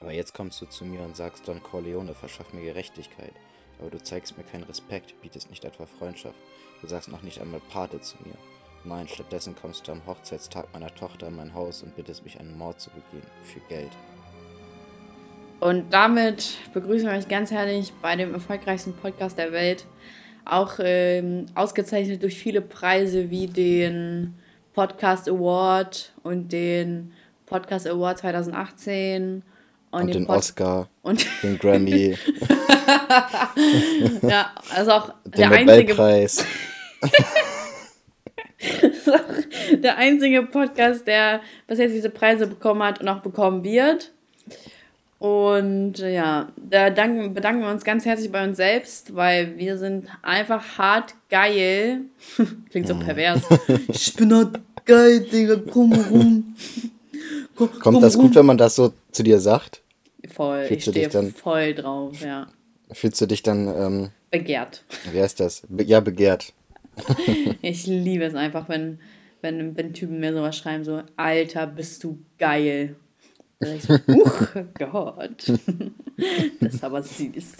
Aber jetzt kommst du zu mir und sagst, Don Corleone, verschaff mir Gerechtigkeit. Aber du zeigst mir keinen Respekt, bietest nicht etwa Freundschaft. Du sagst noch nicht einmal Pate zu mir. Nein, stattdessen kommst du am Hochzeitstag meiner Tochter in mein Haus und bittest mich, einen Mord zu begehen. Für Geld. Und damit begrüßen wir euch ganz herzlich bei dem erfolgreichsten Podcast der Welt. Auch ähm, ausgezeichnet durch viele Preise wie den Podcast Award und den Podcast Award 2018 und, Und den, den Oscar, und den Grammy, ja, also auch den der einzige, Nobelpreis. ist auch der einzige Podcast, der bis jetzt diese Preise bekommen hat und auch bekommen wird. Und äh, ja, da danken, bedanken wir uns ganz herzlich bei uns selbst, weil wir sind einfach hart geil. Klingt so pervers. ich bin hart geil, Digga, komm rum. Komm, komm Kommt das gut, wenn man das so zu dir sagt? Voll, ich Fühlst du dich stehe dann- voll drauf, ja. Fühlst du dich dann, ähm, Begehrt. wie heißt das? Be ja, begehrt. Ich liebe es einfach, wenn, wenn, wenn Typen mir sowas schreiben, so, Alter, bist du geil. Sag ich so, uch, Gott. Das ist aber süß.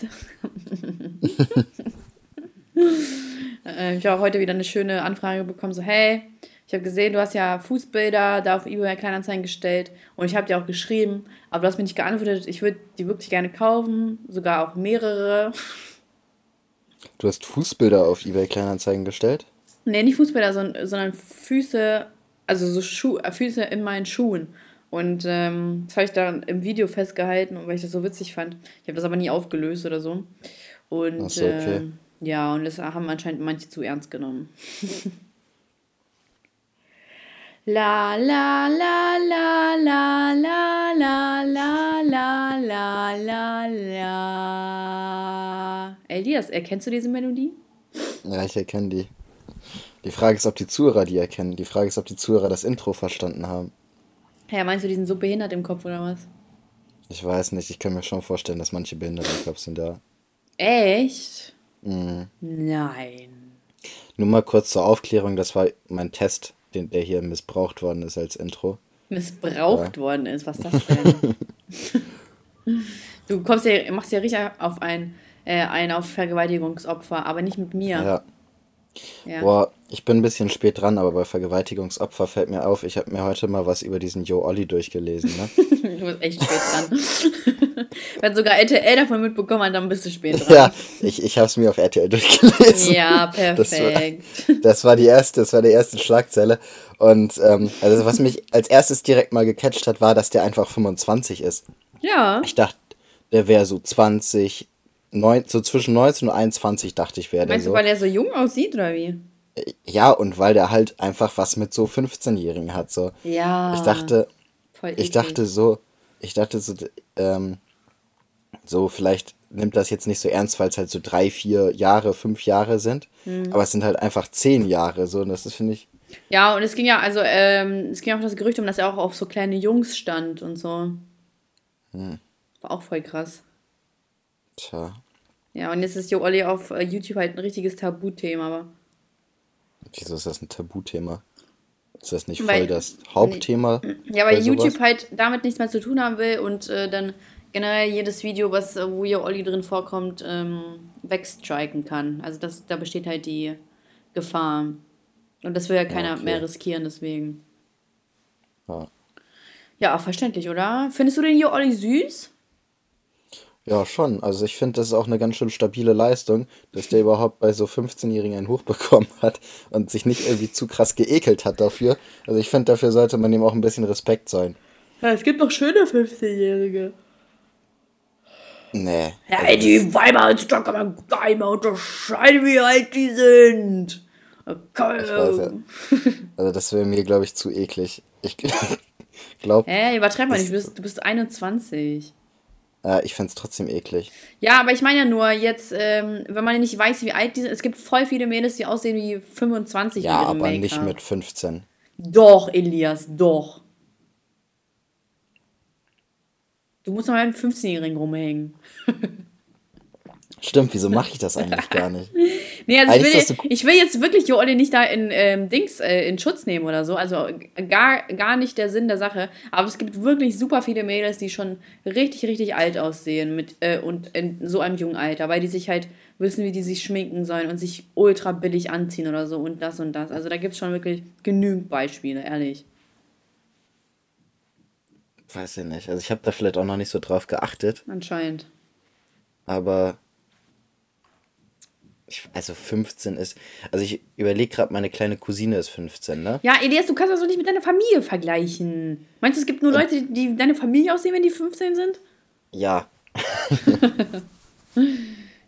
Äh, ich habe heute wieder eine schöne Anfrage bekommen, so, hey, ich habe gesehen, du hast ja Fußbilder da auf eBay Kleinanzeigen gestellt und ich habe dir auch geschrieben, aber du hast mir nicht geantwortet. Ich würde die wirklich gerne kaufen, sogar auch mehrere. Du hast Fußbilder auf eBay Kleinanzeigen gestellt? Nee, nicht Fußbilder, sondern, Füße, also so Schuh, äh, Füße in meinen Schuhen. Und ähm, das habe ich dann im Video festgehalten, weil ich das so witzig fand. Ich habe das aber nie aufgelöst oder so. Und Ach so, okay. ähm, ja, und das haben anscheinend manche zu ernst genommen. La la la la la la la la la la la la. Elias, erkennst du diese Melodie? Ja, ich erkenne die. Die Frage ist, ob die Zuhörer die erkennen. Die Frage ist, ob die Zuhörer das Intro verstanden haben. Ja, meinst du, die sind so behindert im Kopf oder was? Ich weiß nicht, ich kann mir schon vorstellen, dass manche behindert im Kopf sind da. Echt? Mhm. Nein. Nur mal kurz zur Aufklärung, das war mein Test, den, der hier missbraucht worden ist als Intro. Missbraucht worden ist, was ist das denn? du kommst ja, machst ja richtig auf ein, äh, ein auf Vergewaltigungsopfer, aber nicht mit mir. Ja. Ja. Boah, ich bin ein bisschen spät dran, aber bei Vergewaltigungsopfer fällt mir auf, ich habe mir heute mal was über diesen Joe Olli durchgelesen, ne? Du bist echt spät dran. Wenn sogar RTL davon mitbekommen hat, dann bist du spät dran. ja, ich, ich habe es mir auf RTL durchgelesen. Ja, Das war- perfekt. Das war die erste, das war die erste Schlagzeile. Und ähm, also was mich als erstes direkt mal gecatcht hat, war, dass der einfach 25 ist. Ja. Ich dachte, der wäre so 20, neun, so zwischen 19 und 21 dachte ich, wäre der Meinst du, so. weil er so jung aussieht oder wie? Ja, und weil der halt einfach was mit so 15-Jährigen hat. So. Ja. Ich dachte, Voll ich dachte so, ich dachte so, ähm, so vielleicht nimmt das jetzt nicht so ernst, weil es halt so drei, vier Jahre, fünf Jahre sind. Hm. Aber es sind halt einfach zehn Jahre. So, und das ist, finde ich, Ja, und es ging ja, also, ähm, es ging auch das Gerücht um, dass er auch auf so kleine Jungs stand und so. Hm. War auch voll krass. tja, Ja, und jetzt ist Jo Olli auf äh, YouTube halt ein richtiges Tabuthema, aber. Wieso ist das ein Tabuthema? Ist das nicht Weil- voll das Hauptthema? Ja, weil bei sowas? YouTube halt damit nichts mehr zu tun haben will und äh, dann generell jedes Video, was, äh, wo Jo Olli drin vorkommt, ähm, wegstriken kann. Also das, da besteht halt die Gefahr. Und das will ja keiner okay. mehr riskieren, deswegen. Ja. Ja, verständlich, oder? Findest du den Jo Olli süß? Ja, schon. Also ich finde, das ist auch eine ganz schön stabile Leistung, dass der überhaupt bei so 15-Jährigen einen hochbekommen hat und sich nicht irgendwie zu krass geekelt hat dafür. Also ich finde, dafür sollte man ihm auch ein bisschen Respekt sein. Ja, es gibt noch schöne 15-Jährige. Nee. Ja, ey, die Weiber heutzutage kann man gar nicht mehr unterscheiden, wie alt die sind. Kann, Ich weiß ja. Also das wäre mir, glaube ich, zu eklig. Ich glaube, Hä, übertreib mal nicht, du bist, du bist 21. äh, ich fände es trotzdem eklig. Ja, aber ich meine ja nur, jetzt, ähm, wenn man nicht weiß, wie alt die sind, es gibt voll viele Mädels, die aussehen wie 25 Ja, aber nicht mit 15. Doch, Elias, doch. Du musst noch mal mit einem 15-Jährigen rumhängen. Stimmt, wieso mache ich das eigentlich gar nicht? Nee, also ich will, ich will, jetzt wirklich Joelle nicht da in ähm, Dings äh, in Schutz nehmen oder so. Also gar, gar nicht der Sinn der Sache. Aber es gibt wirklich super viele Mädels, die schon richtig, richtig alt aussehen mit, äh, und in so einem jungen Alter, weil die sich halt wissen, wie die sich schminken sollen und sich ultra billig anziehen oder so und das und das. Also da gibt es schon wirklich genügend Beispiele, ehrlich. Weiß ich nicht. Also ich habe da vielleicht auch noch nicht so drauf geachtet. Anscheinend. Aber ich, also 15 ist. Also ich überlege gerade, meine kleine Cousine ist 15, ne? Ja, Elias, du kannst das doch nicht mit deiner Familie vergleichen. Meinst du, es gibt nur Leute, die deine Familie aussehen, wenn die 15 sind? Ja.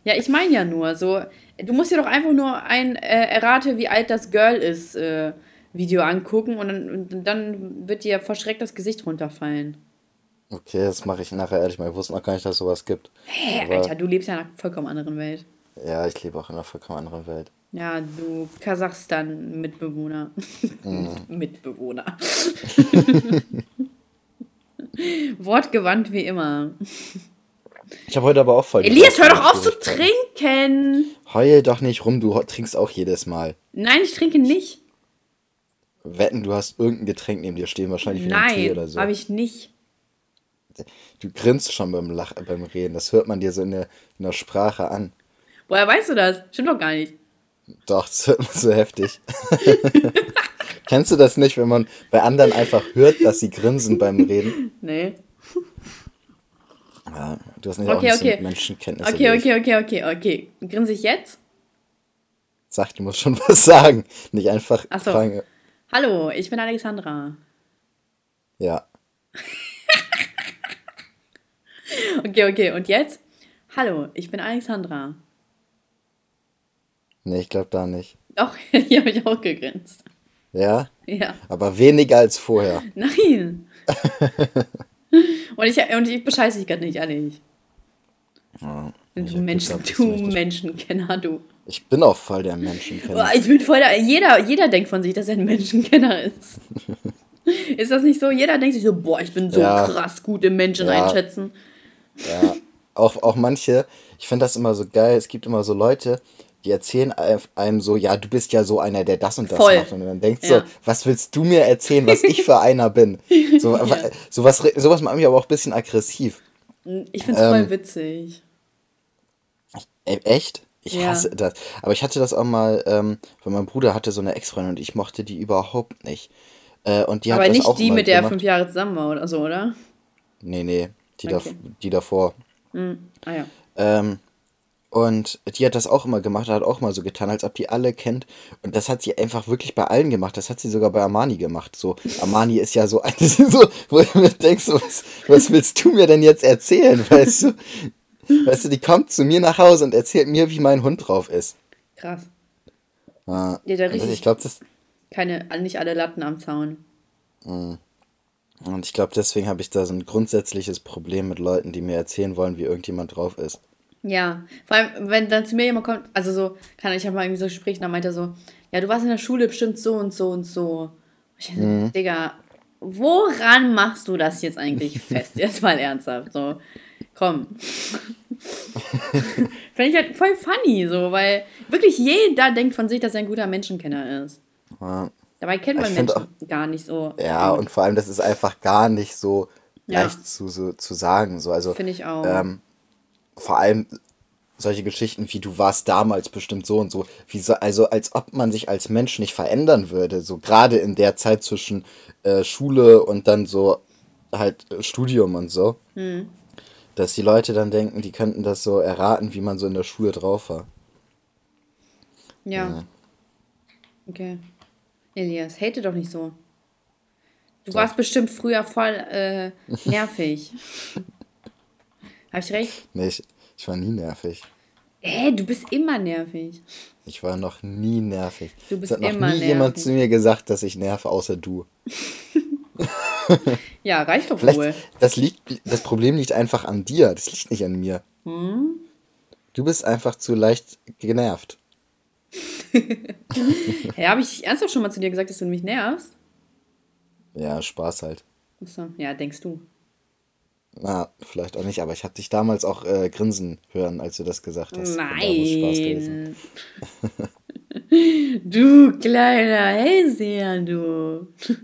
ja, ich meine ja nur, so, du musst dir doch einfach nur ein äh, Errate, wie alt das Girl ist, äh, Video angucken und dann, und dann wird dir verschreckt das Gesicht runterfallen. Okay, das mache ich nachher ehrlich mal. Ich wusste noch gar nicht, dass es sowas gibt. Hä, hey, Alter, du lebst ja in einer vollkommen anderen Welt. Ja, ich lebe auch in einer vollkommen anderen Welt. Ja, du Kasachstan-Mitbewohner. Mm. Mitbewohner. Wortgewandt wie immer. Ich habe heute aber auch voll. Elias, hör doch auf zu trinken! Heul doch nicht rum, du trinkst auch jedes Mal. Nein, ich trinke nicht. Wetten, du hast irgendein Getränk neben dir stehen, wahrscheinlich wie ein Tee oder so. Nein, habe ich nicht. Du grinst schon beim, Lach beim Reden, das hört man dir so in der, in der Sprache an. Woher weißt du das? Stimmt doch gar nicht. Doch, man so heftig. Kennst du das nicht, wenn man bei anderen einfach hört, dass sie grinsen beim Reden? Nee. Ja, du hast nicht okay, auch okay. so Menschenkenntnisse. Okay, okay, okay, okay, okay. Grinse ich jetzt? Sag, du musst schon was sagen. Nicht einfach Ach so. fragen. Hallo, ich bin Alexandra. Ja. okay, okay. Und jetzt? Hallo, ich bin Alexandra. Nee, ich glaube da nicht. Doch, hier habe ich auch gegrinst. Ja? Ja. Aber weniger als vorher. Nein. und, ich, und ich bescheiße dich gerade nicht, ehrlich. Ja, du Menschen, du Menschenkenner, du. Ich bin auch voll der Menschenkenner. Oh, ich bin voll der, jeder, jeder denkt von sich, dass er ein Menschenkenner ist. ist das nicht so? Jeder denkt sich so, boah, ich bin so ja. krass gut im Menschen ja. einschätzen. Ja, auch, auch manche, ich finde das immer so geil, es gibt immer so Leute, die erzählen einem so, ja, du bist ja so einer, der das und das Voll. macht. Und dann denkst ja. so, was willst du mir erzählen, was ich für einer bin? So, ja. sowas, sowas macht mich aber auch ein bisschen aggressiv. Ich finde es ähm, voll witzig. E, echt? Ich ja. hasse das. Aber ich hatte das auch mal, ähm, weil mein Bruder hatte so eine Ex-Freundin und ich mochte die überhaupt nicht. Äh, und die aber hat nicht das auch die, mit der er fünf Jahre zusammen war oder so, oder? Nee, nee, die, okay. da, die davor. Mhm. Ah ja. Ähm, und die hat das auch immer gemacht, hat auch mal so getan, als ob die alle kennt. Und das hat sie einfach wirklich bei allen gemacht. Das hat sie sogar bei Armani gemacht. So, Armani ist ja so eine, so, wo ich mir denke, so, was, was willst du mir denn jetzt erzählen? Weißt du? Weißt du, die kommt zu mir nach Hause und erzählt mir, wie mein Hund drauf ist. Krass. Ja, ja da richtig. Also ich glaube, das. Keine, nicht alle Latten am Zaun. Mhm. Und ich glaube, deswegen habe ich da so ein grundsätzliches Problem mit Leuten, die mir erzählen wollen, wie irgendjemand drauf ist. Ja, vor allem, wenn dann zu mir jemand kommt, also so, kann ich habe mal irgendwie so Gespräch, und dann meint er so, ja, du warst in der Schule bestimmt so und so und so. Ich dachte, mhm. Digga, woran machst du das jetzt eigentlich fest? Jetzt mal ernsthaft, so, komm. Finde ich halt voll funny, so, weil wirklich jeder denkt von sich, dass er ein guter Menschenkenner ist. Ja. Dabei kennt man Menschen auch, gar nicht so. Ja, und vor allem, das ist einfach gar nicht so ja. leicht zu, so, zu sagen. So. Also, Finde ich auch. Ähm, vor allem solche Geschichten wie du warst damals bestimmt so und so, wie so, also als ob man sich als Mensch nicht verändern würde, so gerade in der Zeit zwischen äh, Schule und dann so halt äh, Studium und so, hm. dass die Leute dann denken, die könnten das so erraten, wie man so in der Schule drauf war. Ja. ja. Okay. Elias, hate doch nicht so. Du Doch. warst bestimmt früher voll äh, nervig. Habe ich recht? Nee, ich, ich war nie nervig. Äh, du bist immer nervig. Ich war noch nie nervig. Du bist es hat noch immer nie nervig. jemand zu mir gesagt, dass ich nerve, außer du. ja, reicht doch Vielleicht, wohl. Das, liegt, das Problem liegt einfach an dir. Das liegt nicht an mir. Hm? Du bist einfach zu leicht genervt. hey, habe ich ernsthaft schon mal zu dir gesagt, dass du mich nervst? Ja, Spaß halt. Achso, ja, denkst du. Na, vielleicht auch nicht, aber ich habe dich damals auch äh, grinsen hören, als du das gesagt hast. Nein. du kleiner Hellseher, du.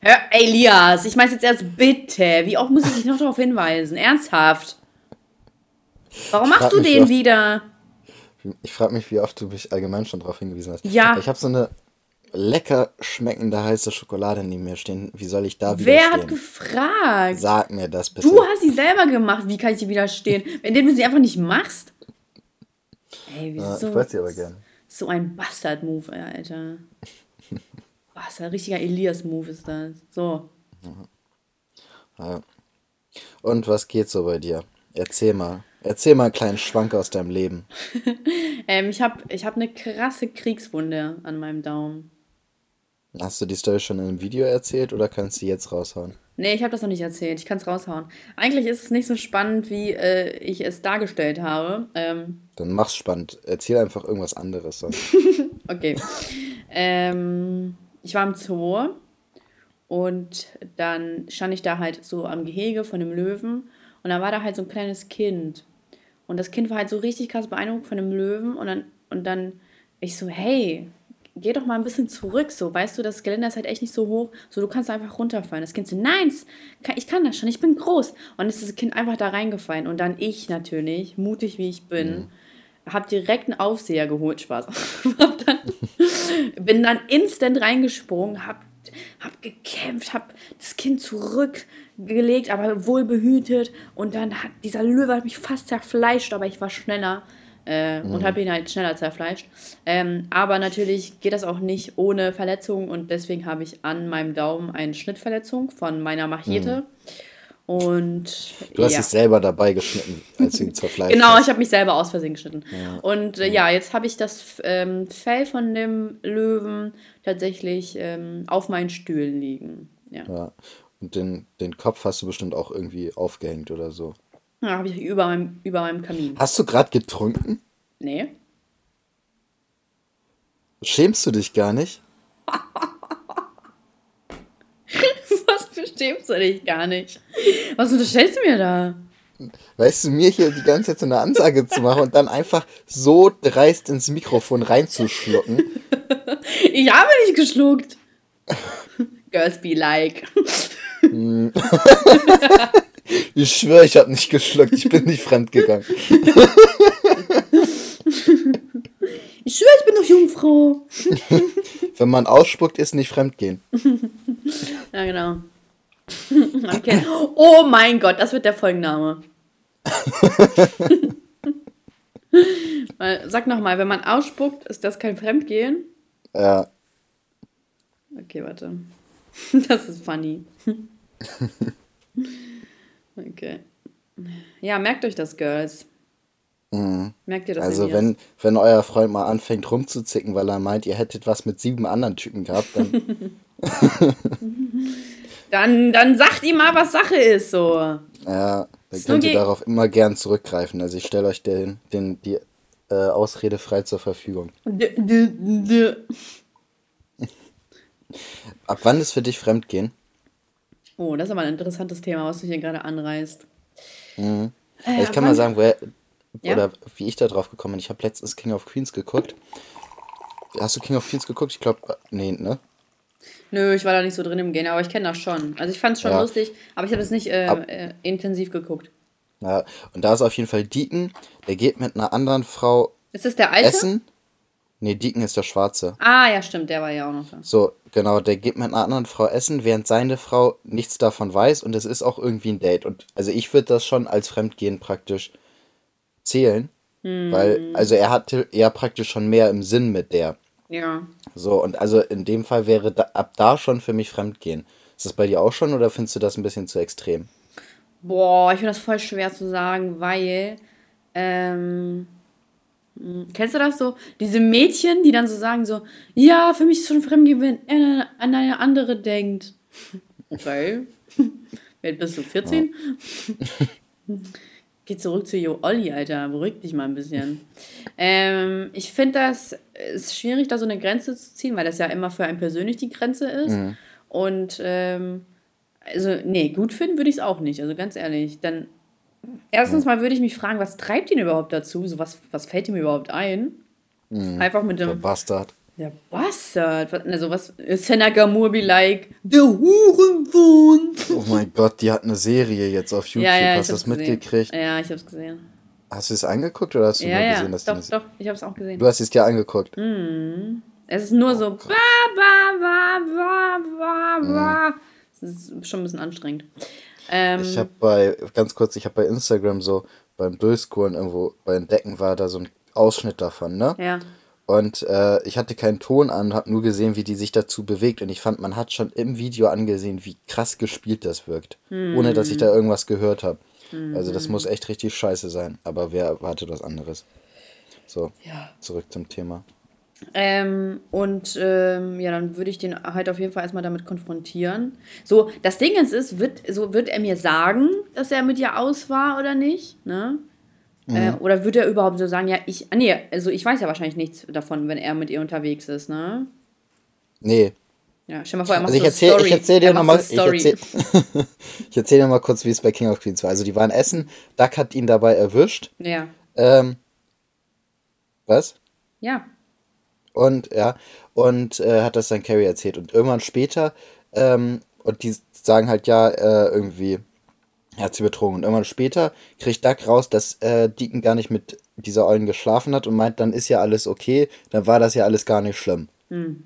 Hör, Elias, ich meine jetzt erst bitte. Wie oft muss ich dich noch darauf hinweisen? Ernsthaft. Warum machst du den oft, wieder? Ich frage mich, wie oft du mich allgemein schon darauf hingewiesen hast. Ja. Ich habe so eine lecker schmeckende heiße Schokolade neben mir stehen. Wie soll ich da widerstehen? Wer hat gefragt? Sag mir das bitte. Du hast sie selber gemacht. Wie kann ich dir widerstehen? Wenn du sie einfach nicht machst. Ey, wieso? Ja, ich wollte sie aber gerne. So ein Bastard-Move, Alter. Was, ein richtiger Elias-Move ist das. So. Ja. Und was geht so bei dir? Erzähl mal. Erzähl mal einen kleinen Schwank aus deinem Leben. ähm, ich habe ich hab eine krasse Kriegswunde an meinem Daumen. Hast du die Story schon in einem Video erzählt oder kannst du jetzt raushauen? Nee, ich habe das noch nicht erzählt. Ich kann es raushauen. Eigentlich ist es nicht so spannend, wie äh, ich es dargestellt habe. Ähm, Dann mach's spannend. Erzähl einfach irgendwas anderes. okay. ähm, ich war im Zoo und dann stand ich da halt so am Gehege von dem Löwen und dann war da halt so ein kleines Kind. Und das Kind war halt so richtig krass beeindruckt von dem Löwen und dann, und dann ich so, hey, geh doch mal ein bisschen zurück, so, weißt du, das Geländer ist halt echt nicht so hoch, so, du kannst einfach runterfallen. Das Kind so, nein, ich kann das schon, ich bin groß. Und dann ist das Kind einfach da reingefallen und dann ich natürlich, mutig wie ich bin, mhm. hab direkt einen Aufseher geholt, Spaß. dann, bin dann instant reingesprungen, hab, hab gekämpft, hab das Kind zurückgelegt, aber wohl behütet und dann hat dieser Löwe hat mich fast zerfleischt, aber ich war schneller äh, mhm. und habe ihn halt schneller zerfleischt. Ähm, aber natürlich geht das auch nicht ohne Verletzung und deswegen habe ich an meinem Daumen eine Schnittverletzung von meiner Machete. Mhm. Und du hast ja. dich selber dabei geschnitten, als du ihn zerfleischt Genau, ich habe mich selber aus Versehen geschnitten. Ja. Und äh, ja, jetzt habe ich das ähm, Fell von dem Löwen tatsächlich ähm, auf meinen Stühlen liegen. Ja. ja. Und den, den Kopf hast du bestimmt auch irgendwie aufgehängt oder so. Ja, habe ich über meinem, über meinem Kamin. Hast du gerade getrunken? Nee. Schämst du dich gar nicht? Was schämst du dich gar nicht? Was unterstellst du mir da? Weißt du, mir hier die ganze Zeit so eine Ansage zu machen und dann einfach so dreist ins Mikrofon reinzuschlucken. ich habe nicht geschluckt. Girls be like. Ich schwöre, ich habe nicht geschluckt. Ich bin nicht fremdgegangen. Ich schwöre, ich bin noch Jungfrau. Wenn man ausspuckt, ist nicht fremdgehen. Ja, genau. Okay. Oh mein Gott, das wird der Folgenname. Sag nochmal, wenn man ausspuckt, ist das kein Fremdgehen? Ja. Okay, warte. Das ist funny. Okay. Ja, merkt euch das, Girls. Mhm. Merkt ihr das? Also, wenn, wenn euer Freund mal anfängt rumzuzicken, weil er meint, ihr hättet was mit sieben anderen Typen gehabt, dann. dann, dann sagt ihm mal, was Sache ist, so. Ja, dann könnt ihr darauf immer gern zurückgreifen. Also, ich stelle euch den, den, die äh, Ausrede frei zur Verfügung. Ab wann ist für dich Fremdgehen? Oh, das ist aber ein interessantes Thema, was du hier gerade anreißt. Mhm. Äh, ich kann mal sagen, woher, ja? oder wie ich da drauf gekommen bin. Ich habe letztens King of Queens geguckt. Hast du King of Queens geguckt? Ich glaube, nee, ne? Nö, ich war da nicht so drin im Game, aber ich kenne das schon. Also ich fand es schon ja. lustig, aber ich habe es nicht äh, Ab äh, intensiv geguckt. Ja, und da ist auf jeden Fall Deacon, der geht mit einer anderen Frau ist das der Alte? essen. Nee, Deacon ist der Schwarze. Ah, ja, stimmt, der war ja auch noch da. So, genau, der geht mit einer anderen Frau essen, während seine Frau nichts davon weiß und es ist auch irgendwie ein Date. Und also ich würde das schon als Fremdgehen praktisch zählen. Hm. Weil, also er hatte ja praktisch schon mehr im Sinn mit der. Ja. So, und also in dem Fall wäre da, ab da schon für mich Fremdgehen. Ist das bei dir auch schon oder findest du das ein bisschen zu extrem? Boah, ich finde das voll schwer zu sagen, weil ähm, hm, kennst du das so? Diese Mädchen, die dann so sagen so, ja, für mich ist es schon Fremdgehen, wenn er an eine andere denkt. Okay. Wer bist du, 14? Ja. Geh zurück zu Jo Olli, Alter. Beruhig dich mal ein bisschen. Ähm, ich finde das ist schwierig, da so eine Grenze zu ziehen, weil das ja immer für einen persönlich die Grenze ist. Mhm. Und ähm, also, nee, gut finden würde ich es auch nicht. Also ganz ehrlich. Dann, erstens mal würde ich mich fragen, was treibt ihn überhaupt dazu? So, was, was fällt ihm überhaupt ein? Mhm. Einfach mit dem. Der Bastard. Der Bastard. Also, was. Seneca Murby like. Der Hurensohn. Oh mein Gott, die hat eine Serie jetzt auf YouTube. Ja, ja, hast du das gesehen. mitgekriegt? Ja, ich hab's gesehen. Hast du es angeguckt oder hast du ja, nur gesehen, dass doch, die Doch, ich hab's auch gesehen. Du hast es dir angeguckt. Mhm. Es ist nur oh so. Ba, ba, ba, ba, ba, ba. Mhm. Das ist schon ein bisschen anstrengend. Ähm, ich habe bei, ganz kurz, ich habe bei Instagram so beim Durchscrollen irgendwo bei Entdecken war da so ein Ausschnitt davon, ne? Ja. Und äh, ich hatte keinen Ton an, habe nur gesehen, wie die sich dazu bewegt. Und ich fand, man hat schon im Video angesehen, wie krass gespielt das wirkt. Mhm. Ohne dass ich da irgendwas gehört habe. Mhm. Also das muss echt richtig scheiße sein. Aber wer erwartet was anderes? So, ja. zurück zum Thema. Ähm, und ähm, ja, dann würde ich den halt auf jeden Fall erstmal damit konfrontieren. So, das Ding ist, ist wird, so wird er mir sagen, dass er mit ihr aus war oder nicht, ne? Mhm. Äh, oder wird er überhaupt so sagen, ja, ich, ah, nee, also ich weiß ja wahrscheinlich nichts davon, wenn er mit ihr unterwegs ist, ne? Nee. Ja, stell mal vor, er macht also ich erzähl, Story. Ich erzähl dir nochmal, ich erzähl, ich erzähl dir mal kurz, wie es bei King of Queens war. Also die waren essen, Duck hat ihn dabei erwischt. Ja. Ähm, was? Ja und ja, und äh, hat das dann Carrie erzählt. Und irgendwann später, ähm, und die sagen halt ja, äh, irgendwie, er hat sie betrogen. Und irgendwann später kriegt Duck raus, dass äh, Deacon gar nicht mit dieser Eulen geschlafen hat und meint, dann ist ja alles okay, dann war das ja alles gar nicht schlimm. Mhm.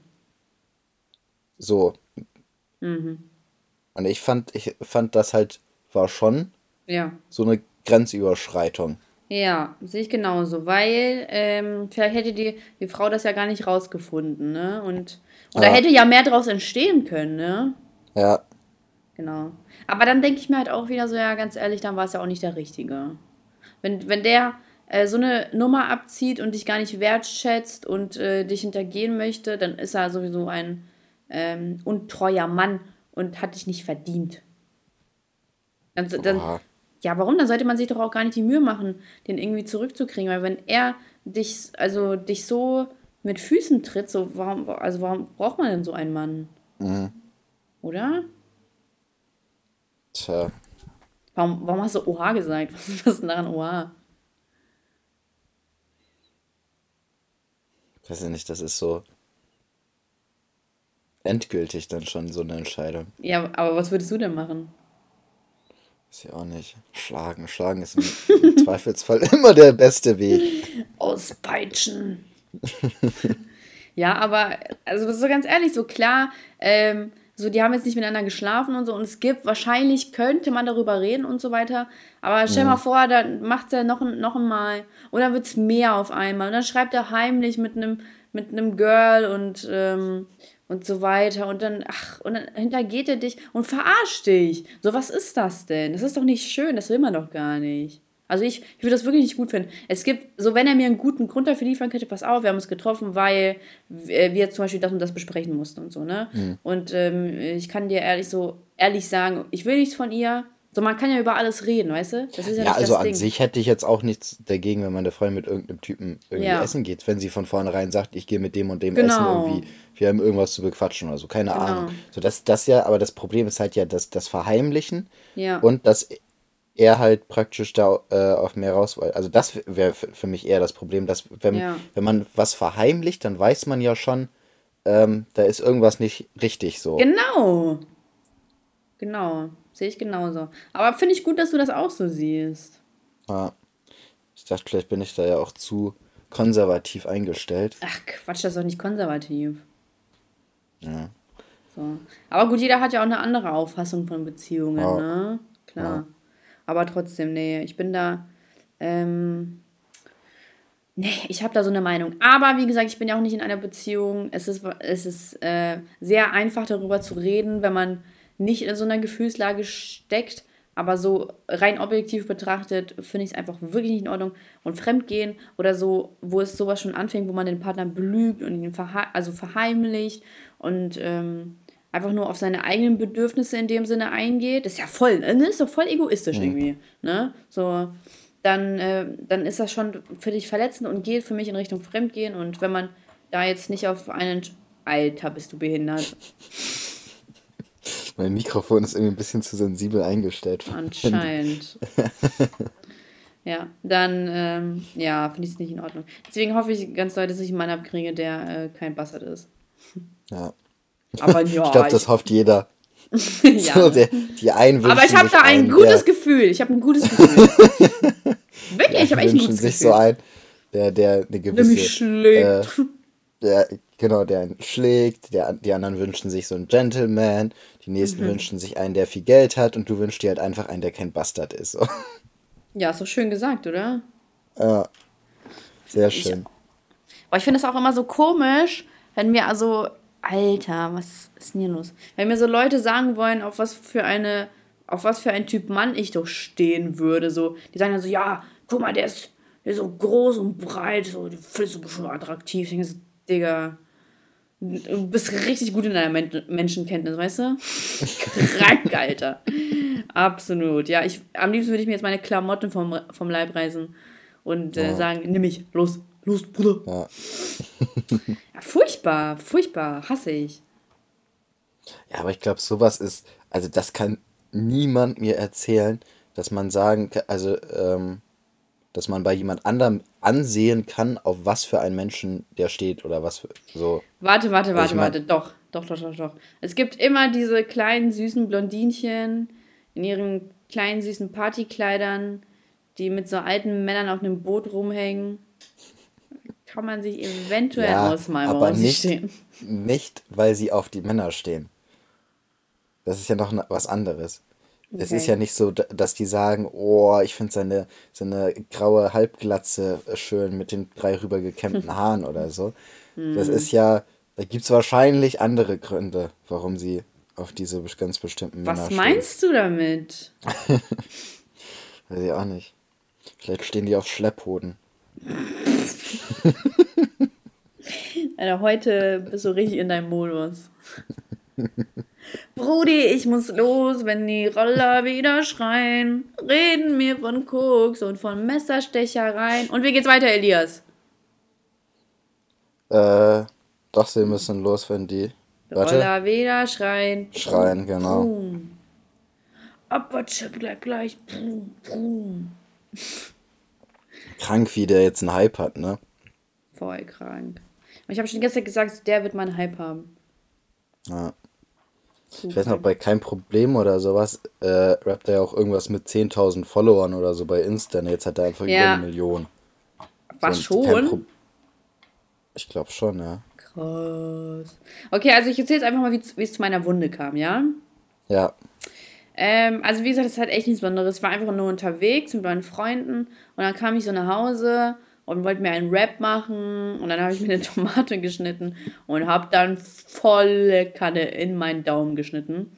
So. Mhm. Und ich fand, ich fand das halt, war schon ja. so eine Grenzüberschreitung. Ja, sehe ich genauso, weil ähm, vielleicht hätte die, die Frau das ja gar nicht rausgefunden, ne? Und oder ja. hätte ja mehr daraus entstehen können, ne? Ja. Genau. Aber dann denke ich mir halt auch wieder so, ja, ganz ehrlich, dann war es ja auch nicht der Richtige. Wenn, wenn der äh, so eine Nummer abzieht und dich gar nicht wertschätzt und äh, dich hintergehen möchte, dann ist er sowieso ein ähm, untreuer Mann und hat dich nicht verdient. Dann, dann, ja, warum? Dann sollte man sich doch auch gar nicht die Mühe machen, den irgendwie zurückzukriegen. Weil wenn er dich, also dich so mit Füßen tritt, so warum, also warum braucht man denn so einen Mann? Mhm. Oder? Tja. Warum, warum hast du Oha gesagt? Was, was ist denn daran Oha? Ich weiß ja nicht, das ist so endgültig dann schon so eine Entscheidung. Ja, aber was würdest du denn machen? Ist ja auch nicht. Schlagen. Schlagen ist im Zweifelsfall immer der beste Weg. Auspeitschen. ja, aber, also so ganz ehrlich, so klar, ähm, so die haben jetzt nicht miteinander geschlafen und so und es gibt, wahrscheinlich könnte man darüber reden und so weiter, aber stell ja. mal vor, dann macht er noch, noch einmal und dann wird es mehr auf einmal und dann schreibt er heimlich mit einem mit einem Girl und ähm, und so weiter. Und dann, ach, und dann hintergeht er dich und verarscht dich. So, was ist das denn? Das ist doch nicht schön, das will man doch gar nicht. Also ich, ich würde das wirklich nicht gut finden. Es gibt, so wenn er mir einen guten Grund dafür liefern könnte, pass auf, wir haben uns getroffen, weil wir zum Beispiel das und das besprechen mussten und so, ne? Mhm. Und ähm, ich kann dir ehrlich so, ehrlich sagen, ich will nichts von ihr, so, man kann ja über alles reden, weißt du? Das ist ja, ja also an Ding. sich hätte ich jetzt auch nichts dagegen, wenn meine Freundin mit irgendeinem Typen irgendwie ja. essen geht, wenn sie von vornherein sagt, ich gehe mit dem und dem genau. essen irgendwie, wir haben irgendwas zu bequatschen oder so, keine genau. Ahnung. So, das, das ja, aber das Problem ist halt ja das, das Verheimlichen ja. und dass er halt praktisch da äh, auf mehr raus Also das wäre für mich eher das Problem, dass wenn, ja. wenn man was verheimlicht, dann weiß man ja schon, ähm, da ist irgendwas nicht richtig so. Genau. Genau. Sehe ich genauso. Aber finde ich gut, dass du das auch so siehst. Ja. Ich dachte, vielleicht bin ich da ja auch zu konservativ eingestellt. Ach Quatsch, das ist doch nicht konservativ. Ja. So. Aber gut, jeder hat ja auch eine andere Auffassung von Beziehungen, ja. ne? Klar. Ja. Aber trotzdem, nee, ich bin da. Ähm, nee, ich habe da so eine Meinung. Aber wie gesagt, ich bin ja auch nicht in einer Beziehung. Es ist, es ist äh, sehr einfach darüber zu reden, wenn man nicht in so einer Gefühlslage steckt, aber so rein objektiv betrachtet, finde ich es einfach wirklich nicht in Ordnung. Und Fremdgehen oder so, wo es sowas schon anfängt, wo man den Partner belügt und ihn verhe also verheimlicht und ähm, einfach nur auf seine eigenen Bedürfnisse in dem Sinne eingeht, das ist ja voll, ne? das ist doch voll egoistisch mhm. irgendwie. Ne? So, dann, äh, dann ist das schon für dich verletzend und geht für mich in Richtung Fremdgehen. Und wenn man da jetzt nicht auf einen Alter bist du behindert. Mein Mikrofon ist irgendwie ein bisschen zu sensibel eingestellt. Anscheinend. ja, dann, ähm, ja, finde ich es nicht in Ordnung. Deswegen hoffe ich ganz doll, dass ich einen Mann abkriege, der äh, kein Bastard ist. Ja. Aber ja. Ich glaube, das hofft jeder. ja. So, der, die einen Aber ich habe da ein gutes Gefühl. Ich habe ein gutes Gefühl. Wirklich, ich habe echt ein gutes sich Gefühl. so ein, der, der eine gewisse. Der mich schlägt. Äh, der, genau, der einen schlägt. Der, die anderen wünschen sich so einen Gentleman. Die nächsten mhm. wünschen sich einen, der viel Geld hat. Und du wünschst dir halt einfach einen, der kein Bastard ist. So. Ja, ist doch schön gesagt, oder? Ja. Sehr schön. Ich, aber ich finde es auch immer so komisch, wenn mir also Alter, was ist denn hier los? Wenn mir so Leute sagen wollen, auf was für eine, auf was für ein Typ Mann ich doch stehen würde, so, die sagen dann so, ja, guck mal, der ist, der ist so groß und breit, so, die findest du bestimmt attraktiv. Ich denke so, Digga, du bist richtig gut in deiner Men Menschenkenntnis, weißt du? Krank, Alter. Absolut. Ja, ich, am liebsten würde ich mir jetzt meine Klamotten vom, vom Leib reißen und äh, oh. sagen, nimm mich, los, los, Bruder. Ja. ja, furchtbar, furchtbar, hasse ich. Ja, aber ich glaube, sowas ist, also das kann niemand mir erzählen, dass man sagen kann, also, ähm, dass man bei jemand anderem ansehen kann, auf was für einen Menschen der steht oder was für so. Warte, warte, also warte, warte, doch, doch, doch, doch, doch. Es gibt immer diese kleinen süßen Blondinchen in ihren kleinen süßen Partykleidern, die mit so alten Männern auf einem Boot rumhängen kann man sich eventuell ja, ausmalen, aber nicht, stehen. Nicht, weil sie auf die Männer stehen. Das ist ja noch was anderes. Okay. Es ist ja nicht so, dass die sagen, oh, ich finde seine, seine graue Halbglatze schön mit den drei rübergekämmten Haaren oder so. Das hm. ist ja, da gibt es wahrscheinlich andere Gründe, warum sie auf diese ganz bestimmten Was Männer stehen. Was meinst du damit? Weiß ich auch nicht. Vielleicht stehen die auf Schlepphoden. Alter, heute bist du richtig in deinem Modus. Brudi, ich muss los, wenn die Roller wieder schreien. Reden mir von Koks und von Messerstechereien. Und wie geht's weiter, Elias? Äh, doch, sie müssen los, wenn die. Warte. Roller wieder schreien. Schreien, genau. Boom. Aber bleib gleich. Boom, boom. Krank, wie der jetzt einen Hype hat, ne? Voll krank. Ich habe schon gestern gesagt, der wird meinen Hype haben. Ja. Ich weiß noch, bei kein Problem oder sowas äh, rappt er ja auch irgendwas mit 10.000 Followern oder so bei Insta. Jetzt hat er einfach ja. über eine Million. Was schon? Ich glaube schon, ja. Krass. Okay, also ich erzähle jetzt einfach mal, wie es zu meiner Wunde kam, ja? Ja. Ähm, also wie gesagt, es hat echt nichts Besonderes. Ich war einfach nur unterwegs mit meinen Freunden und dann kam ich so nach Hause und wollte mir einen Rap machen und dann habe ich mir eine Tomate geschnitten und habe dann volle Kanne in meinen Daumen geschnitten.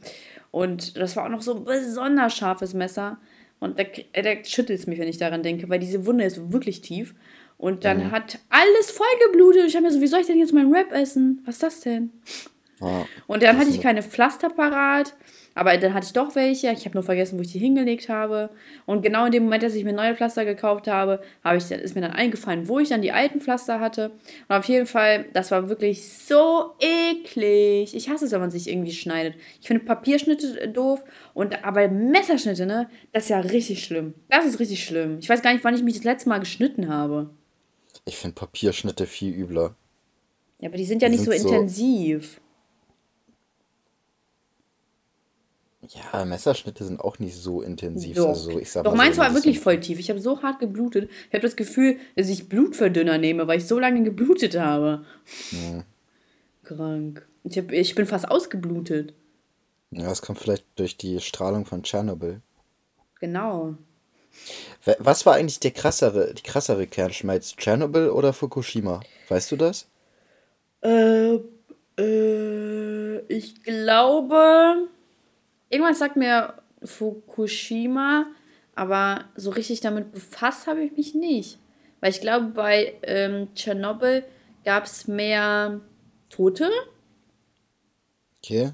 Und das war auch noch so ein besonders scharfes Messer. Und da, da schüttelt es mich, wenn ich daran denke, weil diese Wunde ist wirklich tief. Und dann mhm. hat alles voll geblutet. Ich habe mir so, wie soll ich denn jetzt meinen Rap essen? Was ist das denn? Ja, und dann hatte ich keine Pflaster parat. Aber dann hatte ich doch welche. Ich habe nur vergessen, wo ich die hingelegt habe. Und genau in dem Moment, dass ich mir neue Pflaster gekauft habe, habe ich, ist mir dann eingefallen, wo ich dann die alten Pflaster hatte. Und auf jeden Fall, das war wirklich so eklig. Ich hasse es, wenn man sich irgendwie schneidet. Ich finde Papierschnitte doof. Und aber Messerschnitte, ne? Das ist ja richtig schlimm. Das ist richtig schlimm. Ich weiß gar nicht, wann ich mich das letzte Mal geschnitten habe. Ich finde Papierschnitte viel übler. Ja, aber die sind ja die nicht sind so intensiv. Ja, Messerschnitte sind auch nicht so intensiv. Doch, also, ich sag Doch meins so, war wirklich voll tief. Ich habe so hart geblutet. Ich habe das Gefühl, dass ich Blutverdünner nehme, weil ich so lange geblutet habe. Ja. Krank. Ich, hab, ich bin fast ausgeblutet. Ja, das kommt vielleicht durch die Strahlung von Tschernobyl. Genau. Was war eigentlich der krassere, die krassere Kernschmelz? Tschernobyl oder Fukushima? Weißt du das? Äh, äh, ich glaube, Irgendwas sagt mir Fukushima, aber so richtig damit befasst habe ich mich nicht. Weil ich glaube, bei ähm, Tschernobyl gab es mehr Tote. Okay.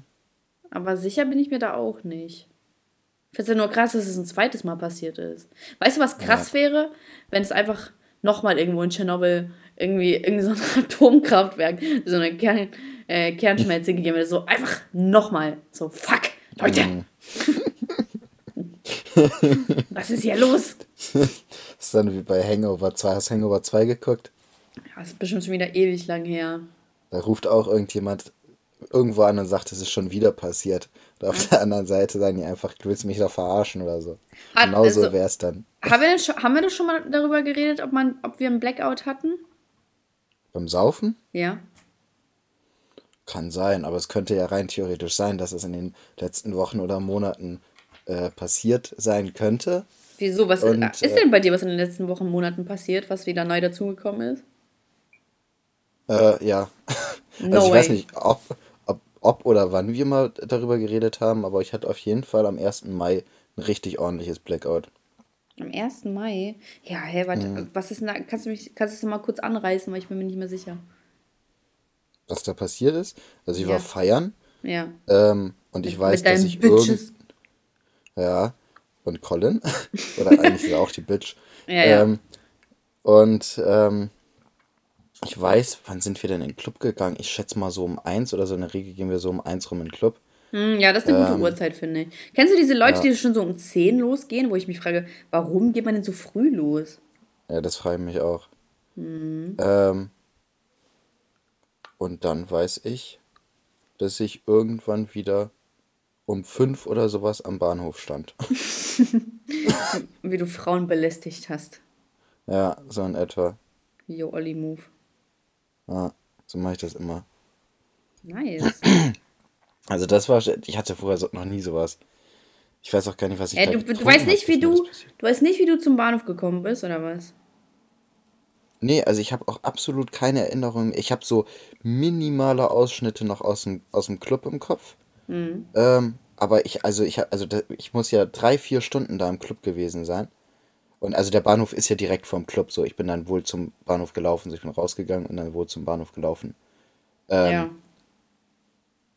Aber sicher bin ich mir da auch nicht. Ich finde es ja nur krass, dass es ein zweites Mal passiert ist. Weißt du, was krass ja. wäre, wenn es einfach nochmal irgendwo in Tschernobyl irgendwie, irgendwie so ein Atomkraftwerk, so eine Kern, äh, Kernschmelze gegeben wird. So einfach nochmal. So, fuck, Leute. Mhm. Was ist hier los? Das ist dann wie bei Hangover 2. Hast du Hangover 2 geguckt? Das ist bestimmt schon wieder ewig lang her. Da ruft auch irgendjemand irgendwo an und sagt, es ist schon wieder passiert. Und auf der anderen Seite sagen die einfach, du willst mich doch verarschen oder so. Hat- genau so also- wäre es dann. Haben wir, denn schon, haben wir das schon mal darüber geredet, ob, man, ob wir einen Blackout hatten? Beim Saufen? Ja. Kann sein, aber es könnte ja rein theoretisch sein, dass es in den letzten Wochen oder Monaten äh, passiert sein könnte. Wieso? Was Und, ist äh, denn bei dir was in den letzten Wochen, Monaten passiert, was wieder neu dazugekommen ist? Äh, ja. No also ich weiß way. nicht, ob, ob, ob oder wann wir mal darüber geredet haben, aber ich hatte auf jeden Fall am 1. Mai ein richtig ordentliches Blackout. Am 1. Mai? Ja, hä, warte, Mhm. was ist denn da? Kannst du mich, kannst du das mal kurz anreißen, weil ich bin mir nicht mehr sicher. Was da passiert ist. Also ich Ja. war feiern Ja. ähm, und ich weiß, dass ich irgend... Ja, und Colin. Oder eigentlich ist er auch die Bitch. Ja, ja. Ähm, und ähm, ich weiß, wann sind wir denn in den Club gegangen? Ich schätze mal so um eins oder so. In der Regel gehen wir so um eins rum in den Club. Hm, ja, das ist eine gute ähm, Uhrzeit, finde ich. Kennst du diese Leute, ja. die schon so um 10 losgehen, wo ich mich frage, warum geht man denn so früh los? Ja, das frage ich mich auch. Mhm. Ähm, und dann weiß ich, dass ich irgendwann wieder um fünf oder sowas am Bahnhof stand. Wie du Frauen belästigt hast. Ja, so in etwa. Yo, Olli Move. Ja, so mache ich das immer. Nice. Also das war, ich hatte vorher so, noch nie sowas. Ich weiß auch gar nicht, was ich Ey, da du, du weißt nicht, wie du, du weißt nicht, wie du zum Bahnhof gekommen bist, oder was? Nee, also ich habe auch absolut keine Erinnerung. Ich habe so minimale Ausschnitte noch aus dem, aus dem Club im Kopf. Mhm. Ähm, aber ich, also ich also da, ich muss ja drei, vier Stunden da im Club gewesen sein. Und also der Bahnhof ist ja direkt vorm Club so. Ich bin dann wohl zum Bahnhof gelaufen, so ich bin rausgegangen und dann wohl zum Bahnhof gelaufen. Ähm, ja.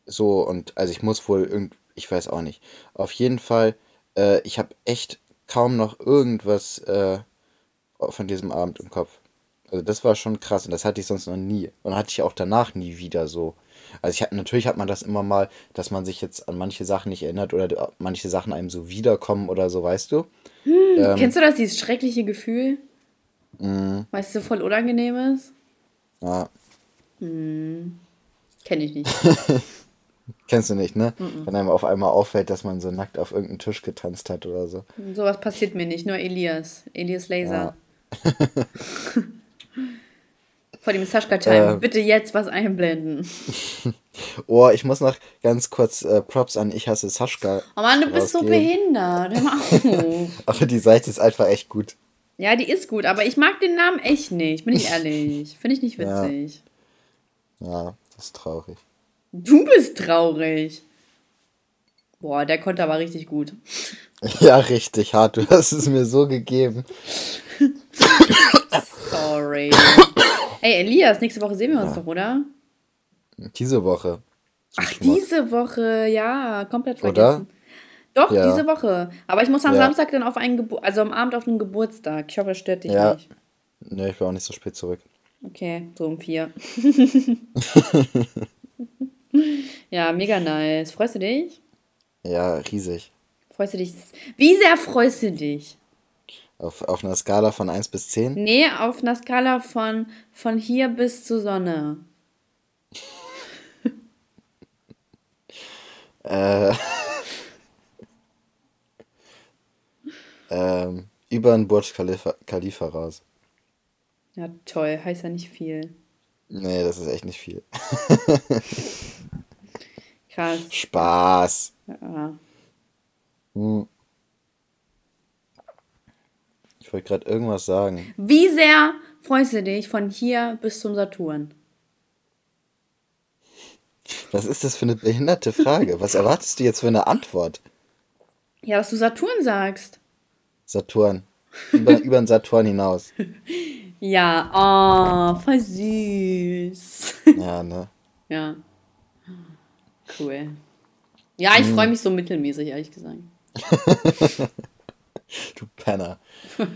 So, und also ich muss wohl irgend, ich weiß auch nicht. Auf jeden Fall, äh, ich habe echt kaum noch irgendwas äh, von diesem Abend im Kopf. Also das war schon krass und das hatte ich sonst noch nie. Und hatte ich auch danach nie wieder so. Also ich hatte, natürlich hat man das immer mal, dass man sich jetzt an manche Sachen nicht erinnert oder manche Sachen einem so wiederkommen oder so, weißt du? Ähm. Kennst du das, dieses schreckliche Gefühl? Mhm. Weißt du, voll unangenehm ist? Ja, Kenn ich nicht. kennst du nicht, ne? Wenn einem auf einmal auffällt, dass man so nackt auf irgendeinen Tisch getanzt hat oder so. Sowas passiert mir nicht, nur Elias. Elias Laser. Vor dem Saschka-Time. Ähm. Bitte jetzt was einblenden. Oh, ich muss noch ganz kurz äh, Props an Ich hasse Saschka. Oh Mann, du bist so rausgeben. behindert. Hör mal auf. Aber die Seite ist einfach echt gut. Ja, die ist gut, aber ich mag den Namen echt nicht. Bin ich ehrlich. Finde ich nicht Ja. witzig. Ja, das ist traurig. Du bist traurig. Boah, der konnte aber richtig gut. Ja, richtig hart. Du hast es mir so gegeben. Sorry. Ey, Elias, nächste Woche sehen wir uns doch, oder? Diese Woche. Ach, diese Woche, ja, komplett Oder? vergessen. Doch, Ja. diese Woche. Aber ich muss am Ja. Samstag dann auf einen Gebur also am Abend auf einen Geburtstag. Ich hoffe, das stört dich Ja. nicht. Ne, ich war auch nicht so spät zurück. Okay, so um vier. ja, mega nice. Freust du dich? Ja, riesig. Freust du dich? Wie sehr freust du dich? Auf, auf einer Skala von 1 bis 10? Nee, auf einer Skala von, von hier bis zur Sonne. Äh, ähm, über ein Burj Khalifa, Khalifa raus. Ja, toll. Heißt ja nicht viel. Nee, das ist echt nicht viel. Krass. Spaß. Ja. Hm. Ich wollte gerade irgendwas sagen. Wie sehr freust du dich von hier bis zum Saturn? Was ist das für eine behinderte Frage? Was erwartest du jetzt für eine Antwort? Ja, dass du Saturn sagst. Saturn. Über, über den Saturn hinaus. Ja, oh, voll süß. Ja, ne? ja. Cool. Ja, ich freue mich so mittelmäßig, ehrlich gesagt. Du Penner.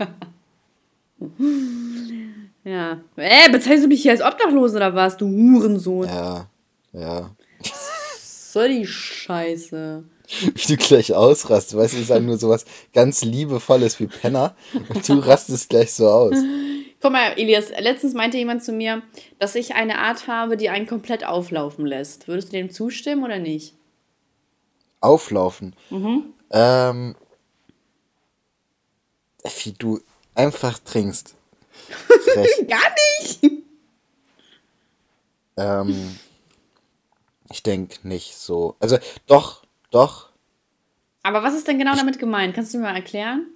Ja. Äh, bezeichnest du mich hier als Obdachlos oder was, du Hurensohn? Ja, ja. So die Scheiße. Wie du gleich ausrastest, weißt du, ich sage nur sowas ganz Liebevolles wie Penner und du rastest gleich so aus. Guck mal, Elias, letztens meinte jemand zu mir, dass ich eine Art habe, die einen komplett auflaufen lässt. Würdest du dem zustimmen oder nicht? Auflaufen. Ähm, wie du einfach trinkst. Gar nicht! ähm, ich denke nicht so. Also doch, doch. Aber was ist denn genau damit gemeint? Kannst du mir mal erklären?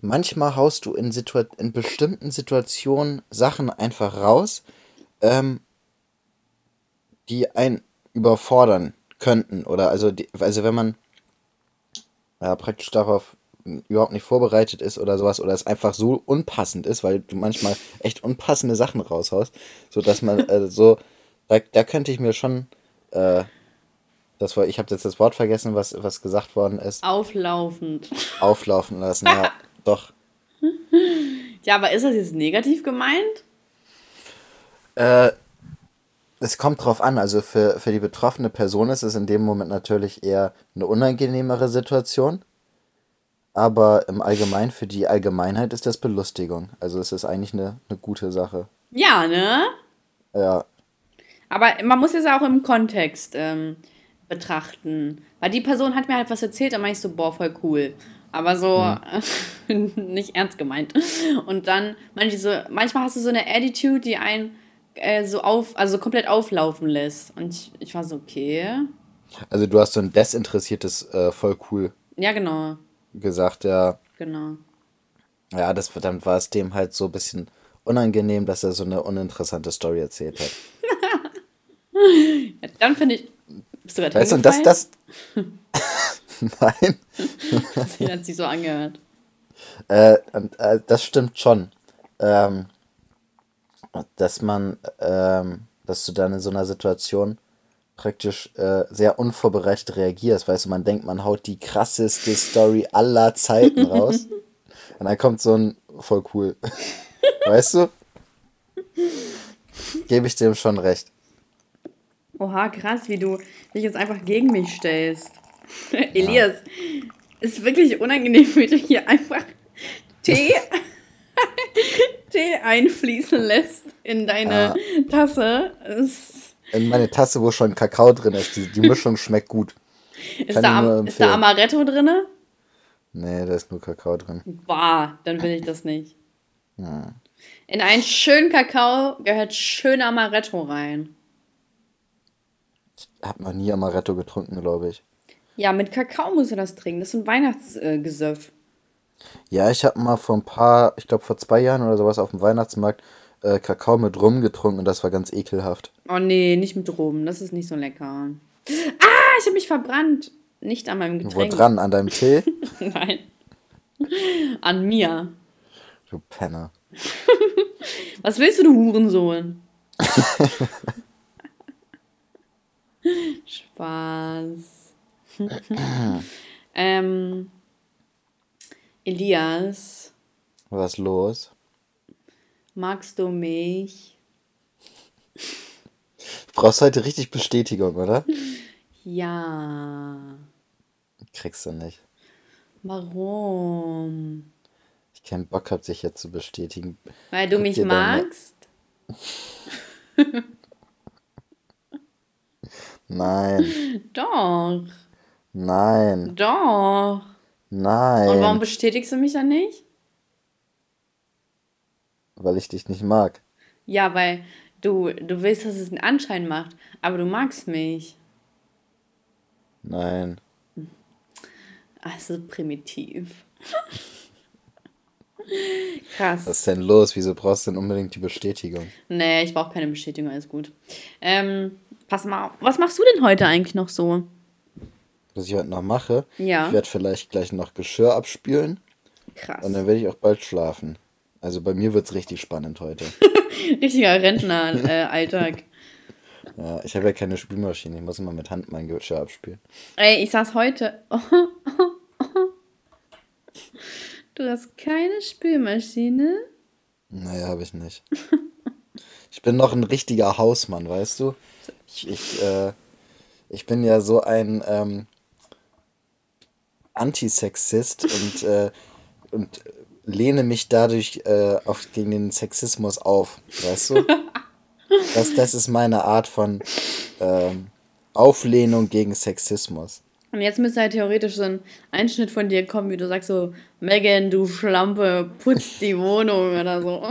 Manchmal haust du in, Situa in bestimmten Situationen Sachen einfach raus, ähm, die einen überfordern könnten. Oder also, die, also wenn man ja, praktisch darauf überhaupt nicht vorbereitet ist oder sowas oder es einfach so unpassend ist, weil du manchmal echt unpassende Sachen raushaust, so dass man äh, so da, da könnte ich mir schon äh, das war ich habe jetzt das Wort vergessen, was was gesagt worden ist, Auflaufend. auflaufen lassen. Ja, doch. Ja, aber ist das jetzt negativ gemeint? Äh, es kommt drauf an, also für, für die betroffene Person ist es in dem Moment natürlich eher eine unangenehmere Situation. Aber im Allgemeinen, für die Allgemeinheit ist das Belustigung. Also es ist eigentlich eine, eine gute Sache. Ja, ne? Ja, Aber man muss es auch im Kontext ähm, betrachten. Weil die Person hat mir halt was erzählt, da meine ich so, boah, voll cool. Aber so nicht ernst gemeint. Und dann manche so, manchmal hast du so eine Attitude, die einen äh, so auf, also komplett auflaufen lässt. Und ich, ich war so, okay. also du hast so ein desinteressiertes äh, voll cool Ja, genau. Gesagt, ja. Genau. Ja, das, dann war es dem halt so ein bisschen unangenehm, dass er so eine uninteressante Story erzählt hat. Ja, dann finde ich. Bist du gerade Weißt du, das, das. Nein. Das hat sich so angehört. Äh, und, äh, das stimmt schon. Ähm, dass man, ähm, dass du dann in so einer Situation praktisch äh, sehr unvorbereitet reagierst. Weißt du, man denkt, man haut die krasseste Story aller Zeiten raus. und dann kommt so ein voll cool. weißt du? Gebe ich dem schon recht. Oha, krass, wie du dich jetzt einfach gegen mich stellst. Elias, ist wirklich unangenehm, wie du hier einfach Tee, Tee einfließen lässt in deine Tasse. Ist, In meine Tasse, wo schon Kakao drin ist. Die, die Mischung schmeckt gut. ist, da, ich ist da. Amaretto drinne? Nee, da ist nur Kakao drin. Bah, dann will ich das nicht. In einen schönen Kakao gehört schön Amaretto rein. Hab noch nie Amaretto getrunken, glaube ich. Ja, mit Kakao musst du das trinken. Das ist ein Weihnachtsgesöff. Ja, ich habe mal vor ein paar, ich glaube vor zwei Jahren oder sowas auf dem Weihnachtsmarkt äh, Kakao mit Rum getrunken und das war ganz ekelhaft. Oh nee, nicht mit Rum. Das ist nicht so lecker. Ah, ich habe mich verbrannt. Nicht an meinem Wo Getränk. dran? An deinem Tee? Nein. An mir. Du Penner. Was willst du, du Hurensohn? Spaß. ähm, Elias, Was los? Magst du mich? Du brauchst heute richtig Bestätigung, oder? Ja. Kriegst du nicht. Warum? Ich keinen Bock hab, dich jetzt zu bestätigen. Weil du Guck mich magst? Nein, Doch. nein, Doch. nein. Und warum bestätigst du mich dann nicht? Weil ich dich nicht mag. Ja, weil du, du willst, dass es einen Anschein macht, aber du magst mich. Nein. Also primitiv. Krass. Was ist denn los? Wieso brauchst du denn unbedingt die Bestätigung? Nee, ich brauche keine Bestätigung, alles gut. Ähm, pass mal auf. Was machst du denn heute eigentlich noch so? Was ich heute noch mache? Ja. Ich werde vielleicht gleich noch Geschirr abspülen Krass. und dann werde ich auch bald schlafen. Also bei mir wird's richtig spannend heute. Richtiger Rentner-Alltag. Ja, ich habe ja keine Spülmaschine. Ich muss immer mit Hand mein Geschirr abspülen. Ey, ich saß heute. Du hast keine Spülmaschine? Naja, habe ich nicht. ich bin noch ein richtiger Hausmann, weißt du? Ich, ich, äh, ich bin ja so ein ähm, Antisexist und, äh, und lehne mich dadurch äh, auch gegen den Sexismus auf, weißt du? Das, das ist meine Art von ähm, Auflehnung gegen Sexismus. Und jetzt müsste halt theoretisch so ein Einschnitt von dir kommen, wie du sagst so, Megan, du Schlampe, putz die Wohnung oder so.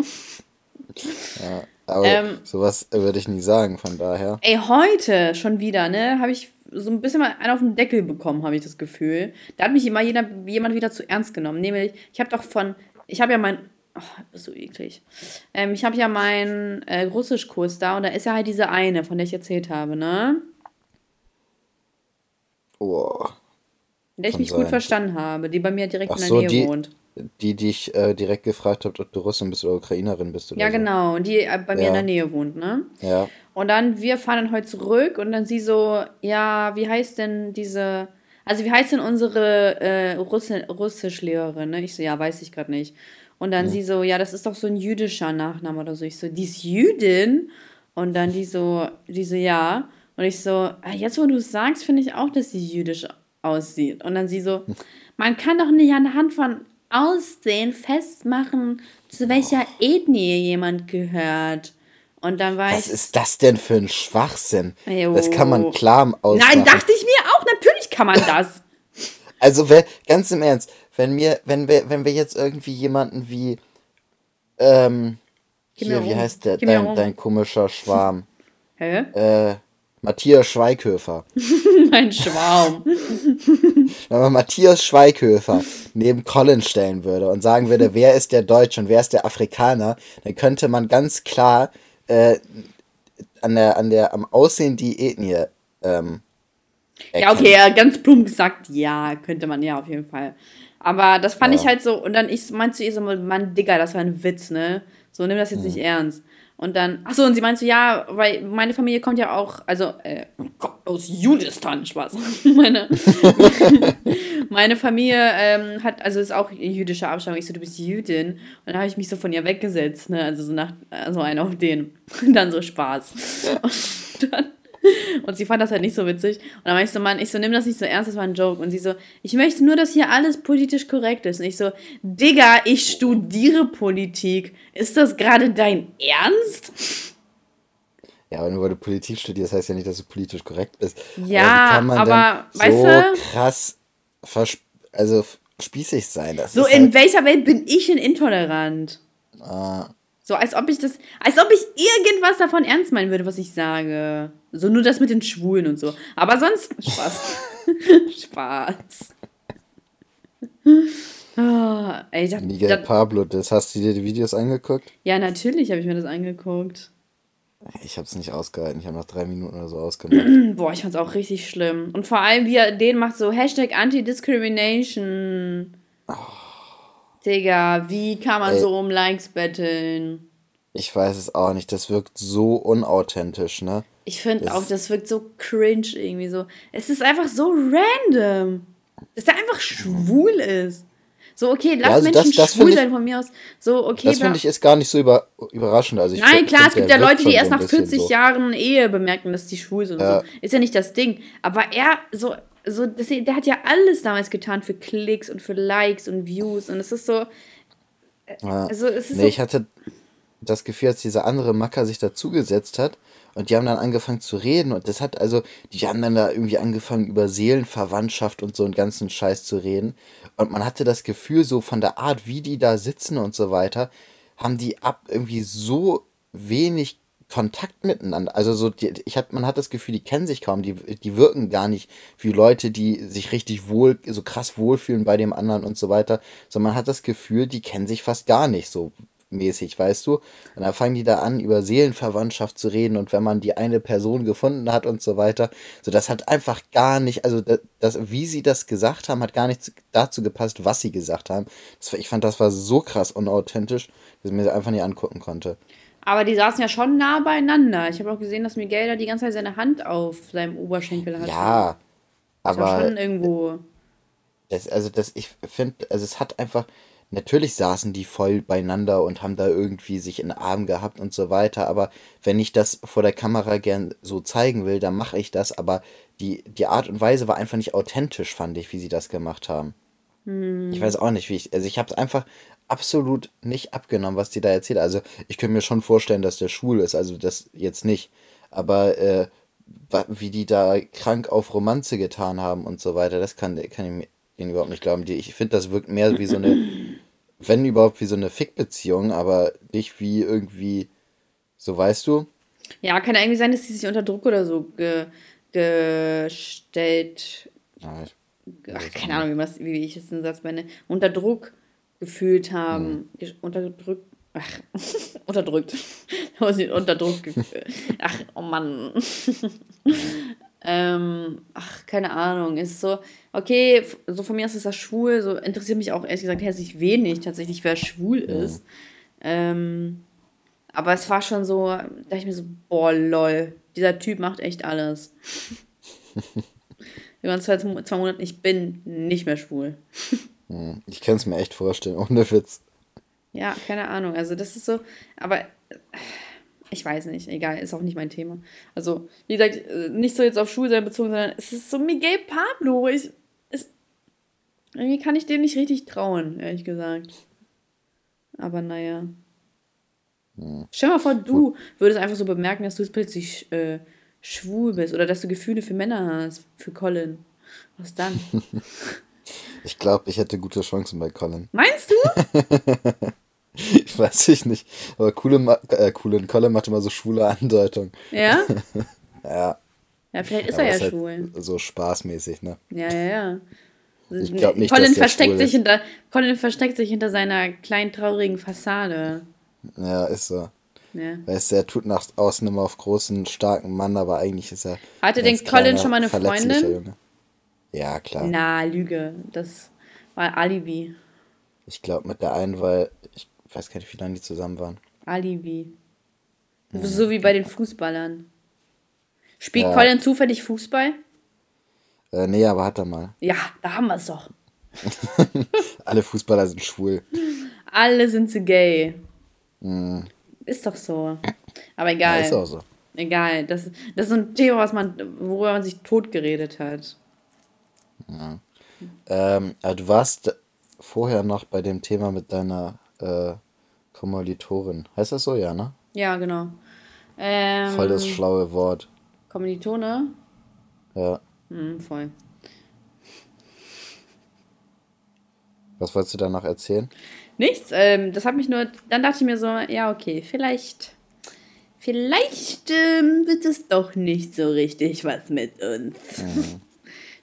Ja, aber ähm, sowas würde ich nie sagen, von daher. Ey, heute schon wieder, ne, habe ich so ein bisschen mal einen auf den Deckel bekommen, habe ich das Gefühl. Da hat mich immer jeder, jemand wieder zu ernst genommen. Nämlich, ich habe doch von, ich habe ja mein, oh, so eklig. Ähm, ich habe ja meinen äh, Russischkurs da und da ist ja halt diese eine, von der ich erzählt habe, ne? Oh. Der ich mich sein. gut verstanden habe, die bei mir direkt Ach in der so, Nähe die, wohnt. Die dich äh, direkt gefragt hat, ob du Russin bist oder Ukrainerin bist. Oder ja, so. genau, die äh, bei mir ja. in der Nähe wohnt, ne? Ja. Und dann, wir fahren dann heute zurück und dann sie so, ja, wie heißt denn diese, also wie heißt denn unsere äh, Russi Russischlehrerin, ne? Ich so, ja, weiß ich gerade nicht. Und dann ja. sie so, ja, das ist doch so ein jüdischer Nachname oder so. Ich so, die ist Jüdin? Und dann die so, die so, ja. Und ich so, ah, jetzt wo du es sagst, finde ich auch, dass sie jüdisch aussieht. Und dann sie so, man kann doch nicht anhand von Aussehen festmachen, zu welcher Ethnie jemand gehört. Und dann war Was ich, ist das denn für ein Schwachsinn? Jo. Das kann man klar ausmachen. Nein, dachte ich mir auch. Natürlich kann man das. also, ganz im Ernst, wenn mir, wenn wir, wenn wir jetzt irgendwie jemanden wie, ähm, hier, wie heißt der, dein, dein komischer Schwarm? Hä? Äh, Matthias Schweighöfer. mein Schwarm. Wenn man Matthias Schweighöfer neben Colin stellen würde und sagen würde, wer ist der Deutsche und wer ist der Afrikaner, dann könnte man ganz klar äh, an der, an der, am Aussehen die Ethnie ähm, Ja, okay, ganz plump gesagt, ja, könnte man ja auf jeden Fall. Aber das fand ja. ich halt so, und dann ich meinte zu ihr so, Mann, Digga, das war ein Witz, ne? So, nimm das jetzt mhm. nicht ernst. Und dann, ach so, und sie meinte so, ja, weil meine Familie kommt ja auch, also, äh, aus Judistan, Spaß. meine, meine Familie ähm, hat, also ist auch jüdischer Abstammung. Ich so, du bist Jüdin. Und dann habe ich mich so von ihr weggesetzt, ne, also so nach, so einer auf den. Und dann so Spaß. Und dann und sie fand das halt nicht so witzig. Und dann meinte ich so, Mann, ich so, nimm das nicht so ernst, das war ein Joke. Und sie so, ich möchte nur, dass hier alles politisch korrekt ist. Und ich so, Digga, ich studiere Politik. Ist das gerade dein Ernst? Ja, aber nur weil du Politik studierst, heißt ja nicht, dass du politisch korrekt bist. Ja, aber, aber weißt so du, krass also spießig sein. Das so, in halt welcher Welt bin ich denn intolerant? Ah. So, als ob ich das, als ob ich irgendwas davon ernst meinen würde, was ich sage. So nur das mit den Schwulen und so. Aber sonst Spaß. Spaß. Oh, ey, das, Miguel das, Pablo, das hast du dir die Videos angeguckt? Ja, natürlich habe ich mir das angeguckt. Ich habe es nicht ausgehalten. Ich habe nach drei Minuten oder so ausgemacht. Boah, ich fand's auch richtig schlimm. Und vor allem, wie er den macht, so Hashtag Anti-Discrimination. Oh. Digga, wie kann man Ey, so um Likes betteln? Ich weiß es auch nicht. Das wirkt so unauthentisch, ne? Ich finde auch, das wirkt so cringe irgendwie so. Es ist einfach so random. Dass der einfach schwul ist. So, okay, lass ja, also Menschen das, das schwul sein von mir aus. So, okay. Das finde ich ist gar nicht so über, überraschend. Also ich Nein, klar, es gibt ja Leute, die erst nach 40 so. Jahren Ehe bemerken, dass die schwul sind. Ja. So. Ist ja nicht das Ding. Aber er, so, so das, der hat ja alles damals getan für Klicks und für Likes und Views. Und es ist so. Ja. Also, es ist nee, so, ich hatte das Gefühl, als dieser andere Macker sich dazugesetzt hat und die haben dann angefangen zu reden und das hat also, die haben dann da irgendwie angefangen über Seelenverwandtschaft und so einen ganzen Scheiß zu reden und man hatte das Gefühl so von der Art, wie die da sitzen und so weiter, haben die ab irgendwie so wenig Kontakt miteinander. Also so, die, ich hat, man hat das Gefühl, die kennen sich kaum, die, die wirken gar nicht wie Leute, die sich richtig wohl, so krass wohlfühlen bei dem anderen und so weiter. Sondern man hat das Gefühl, die kennen sich fast gar nicht so mäßig, weißt du? Und dann fangen die da an, über Seelenverwandtschaft zu reden und wenn man die eine Person gefunden hat und so weiter. So, das hat einfach gar nicht, also das, das wie sie das gesagt haben, hat gar nicht dazu gepasst, was sie gesagt haben. Das, ich fand, das war so krass unauthentisch, dass ich mir das einfach nicht angucken konnte. Aber die saßen ja schon nah beieinander. Ich habe auch gesehen, dass Miguel da die ganze Zeit seine Hand auf seinem Oberschenkel hat. Ja, aber. schon irgendwo. Das, also, das, ich finde, also, es hat einfach. natürlich saßen die voll beieinander und haben da irgendwie sich in den Arm gehabt und so weiter. Aber wenn ich das vor der Kamera gern so zeigen will, dann mache ich das. Aber die, die Art und Weise war einfach nicht authentisch, fand ich, wie sie das gemacht haben. Ich weiß auch nicht, wie ich. Also ich habe es einfach absolut nicht abgenommen, was die da erzählt. Also ich könnte mir schon vorstellen, dass der schwul ist, also das jetzt nicht. Aber äh, wie die da krank auf Romanze getan haben und so weiter, das kann, kann ich mir ihnen überhaupt nicht glauben. Die, ich finde, das wirkt mehr wie so eine, wenn überhaupt, wie so eine Fick-Beziehung, aber nicht wie irgendwie, so weißt du? Ja, kann ja irgendwie sein, dass die sich unter Druck oder so ge gestellt. Ja, ich, Ach, keine Ahnung, wie, wie ich jetzt den Satz meine. Unter Druck gefühlt haben. Ge- Unterdrückt. Ach, unterdrückt. Aber sie unter Druck gefühlt. Ach, oh Mann. ähm, ach, keine Ahnung. Ist so, okay, so von mir aus ist das schwul. So interessiert mich auch ehrlich gesagt herzlich wenig tatsächlich, wer schwul ist. Ähm, aber es war schon so, da dachte ich mir so, boah, lol, dieser Typ macht echt alles. Wir waren zwei, zwei Monate, ich bin nicht mehr schwul. Hm, ich kann es mir echt vorstellen, ohne Witz. Ja, keine Ahnung. Also das ist so, aber ich weiß nicht, egal, ist auch nicht mein Thema. Also, wie gesagt, äh, nicht so jetzt auf Schulsein bezogen, sondern es ist so Miguel Pablo. Ich, es, irgendwie kann ich dem nicht richtig trauen, ehrlich gesagt. Aber naja. Stell dir mal vor, du würdest einfach so bemerken, dass du jetzt plötzlich äh, schwul bist oder dass du Gefühle für Männer hast, für Colin. Was dann? Ich glaube, ich hätte gute Chancen bei Colin. Meinst du? Ich weiß ich nicht. Aber coole, äh, coole Colin macht immer so schwule Andeutungen. Ja? Ja. Ja, vielleicht ist aber er ja halt schwul. So spaßmäßig, ne? Ja, ja, ja. Ich glaub nicht, Colin dass versteckt sich hinter Colin versteckt sich hinter seiner kleinen traurigen Fassade. Ja, ist so. Ja. Weißt du, er tut nach außen immer auf großen, starken Mann, aber eigentlich ist er. Hatte denn Colin schon mal eine Freundin? Junge. Ja, klar. Na, Lüge. Das war Alibi. Ich glaube mit der einen, weil ich weiß gar nicht, wie lange die zusammen waren. Alibi. So wie bei den Fußballern. Spielt Ja. Colin zufällig Fußball? Äh, nee, aber hat er mal. Ja, da haben wir es doch. Alle Fußballer sind schwul. Alle sind zu gay. Ist doch so. Aber Ja, egal. ist auch so. Egal. Das, das ist so ein Thema, was man, worüber man sich totgeredet hat. Ähm, aber du warst vorher noch bei dem Thema mit deiner äh, Kommilitorin. Heißt das so, ja, ne? Ja, genau. Ähm, Voll das schlaue Wort. Kommilitone? Ja. Hm, voll. Was wolltest du da noch erzählen? Nichts, ähm, das hat mich nur, dann dachte ich mir so, ja, okay, vielleicht, vielleicht ähm, wird es doch nicht so richtig was mit uns.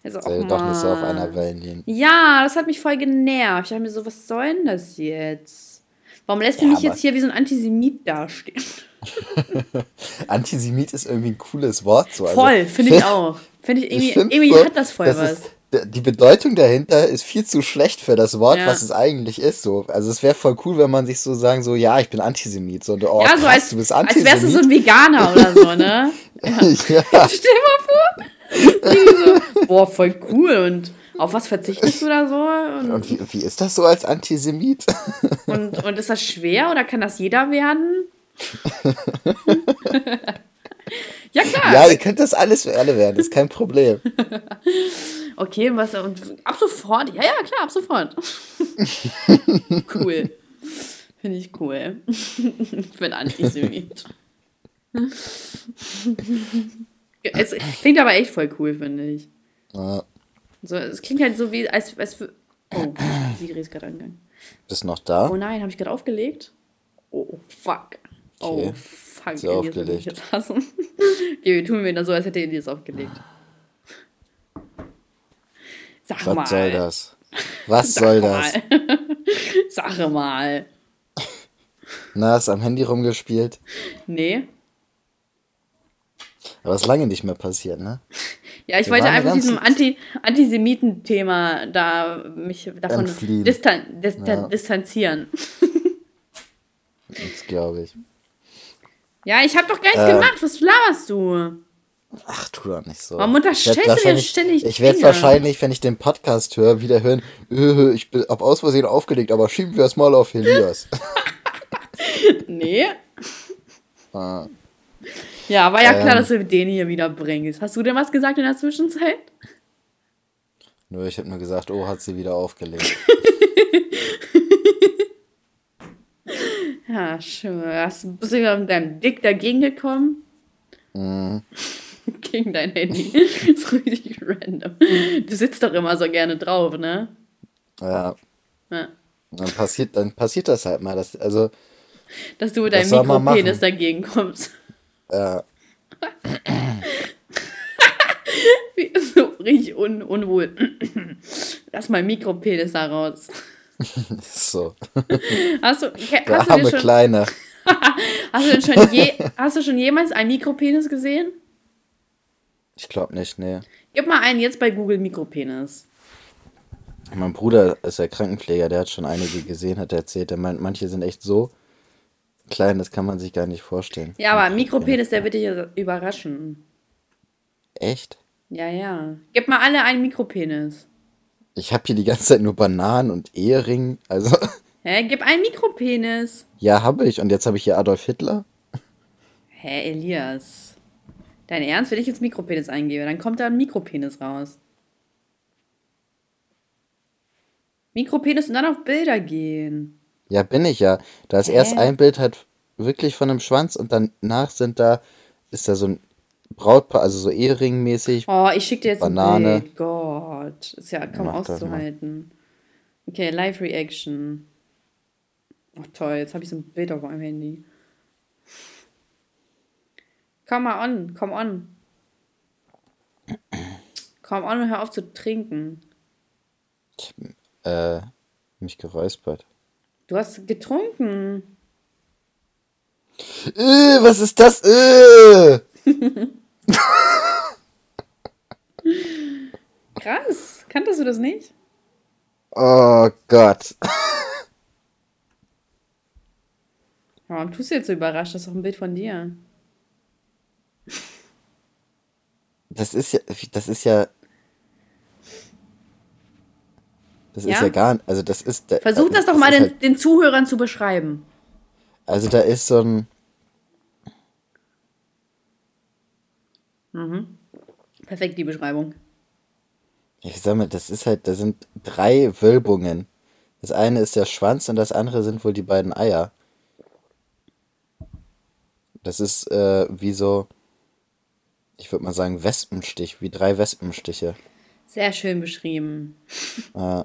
Also, Sei och, doch nicht so auf einer Wellenlinie. Ja, das hat mich voll genervt. Ich dachte mir so, was soll denn das jetzt? Warum lässt du Ja, mich aber- jetzt hier wie so ein Antisemit dastehen? Antisemit ist irgendwie ein cooles Wort. So. Also, Voll, finde ich auch. Finde ich irgendwie, ich find irgendwie so, hat das voll was. Ist, die Bedeutung dahinter ist viel zu schlecht für das Wort, Ja. was es eigentlich ist. So. Also es wäre voll cool, wenn man sich so sagen, so, ja, ich bin Antisemit. So, und, oh, ja, krass, so als, du bist als Antisemit. wärst du so ein Veganer oder so, ne? ja. Stell dir mal vor. So, boah, voll cool. Und auf was verzichtest du da so? Und, Und wie, wie ist das so als Antisemit? und, und ist das schwer oder kann das jeder werden? ja, klar. ja, ihr könnt das alles für alle werden, ist kein Problem. Okay, was und ab sofort. Ja, ja, klar, ab sofort. cool. Finde ich cool. ich bin Antisemit. Es klingt aber echt voll cool, finde ich. Ja, So, es klingt halt so wie, als, als für. Oh, Siri ist gerade angegangen. bist noch da? Oh nein, habe ich gerade aufgelegt? Oh, fuck. Oh, Okay. fuck. Sie Elias wird mich aufgelegt. jetzt hassen. okay, wir tun wieder so, als hätte Elias aufgelegt. Sag mal. Was soll das? Was Sag soll das? Sag mal. Na, hast am Handy rumgespielt? Nee. Aber ist lange nicht mehr passiert, ne? Ja, ich Wir wollte einfach diesem Anti Antisemiten-Thema da mich davon distan dis Ja. distanzieren. Das glaube ich. Ja, ich habe doch gar nichts Äh. gemacht. Was laberst du? Ach, tu doch nicht so. Warum unterstellst du wahrscheinlich- ständig Ich werde wahrscheinlich, wenn ich den Podcast höre, wieder hören, äh, ich bin, aus Versehen aufgelegt, aber schieben wir es mal auf Elias. Nee. Ah. Ja, war ja klar, Ähm. dass du den hier wieder bringst. Hast du denn was gesagt in der Zwischenzeit? Nur ich habe nur gesagt, oh, hat sie wieder aufgelegt. Ja, schön. Hast, bist du mit deinem Dick dagegen gekommen? Mhm. Gegen dein Handy. ist richtig random. Du sitzt doch immer so gerne drauf, ne? Ja, Ja. dann passiert, dann passiert das halt mal. Das, also, Dass du mit deinem Mikropenis dagegen kommst. Äh, so richtig un unwohl. Lass mal Mikropenis da raus. so. Hast du, Der hast du, arme denn schon, Kleine. hast, du denn schon je, hast du schon jemals einen Mikropenis gesehen? Ich glaube nicht, nee. Gib mal einen jetzt bei Google Mikropenis. Mein Bruder ist ja Krankenpfleger, der hat schon einige gesehen, hat er erzählt. Der meint, manche sind echt so klein, das kann man sich gar nicht vorstellen. Ja, aber Mikropenis, der wird dich überraschen. Echt? Ja, ja. Gib mal alle einen Mikropenis. Ich habe hier die ganze Zeit nur Bananen und Ehering. Also, Hä? Gib einen Mikropenis. ja, habe ich. Und jetzt habe ich hier Adolf Hitler. Hä, Elias? Dein Ernst, wenn ich jetzt Mikropenis eingebe, dann kommt da ein Mikropenis raus. Mikropenis und dann auf Bilder gehen. Ja, bin ich ja. Da ist erst ein Bild halt wirklich von einem Schwanz und danach sind da, ist da so ein Brautpaar, also so Ehering-mäßig. Oh, ich schicke dir jetzt Banane. ein Bild. Gott, ist ja kaum Mach auszuhalten. Okay, Live-Reaction. Oh toll, jetzt habe ich so ein Bild auf meinem Handy. Komm mal on, komm on. Komm on und hör auf zu trinken. Äh, mich geräuspert. Du hast getrunken. Äh, was ist das? Äh! Krass. Kanntest du das nicht? Oh Gott. Warum tust du jetzt so überrascht? Das ist doch ein Bild von dir. Das ist ja, das ist ja. Das Ja? ist ja gar nicht, also das ist. Versuch das doch ist mal den, Halt, den Zuhörern zu beschreiben. also da ist so ein, Perfekt, die Beschreibung. ich sag mal, das ist halt, da sind drei Wölbungen. Das eine ist der Schwanz und das andere sind wohl die beiden Eier. Das ist äh, wie so, ich würde mal sagen, Wespenstich, wie drei Wespenstiche. Sehr schön beschrieben. Äh,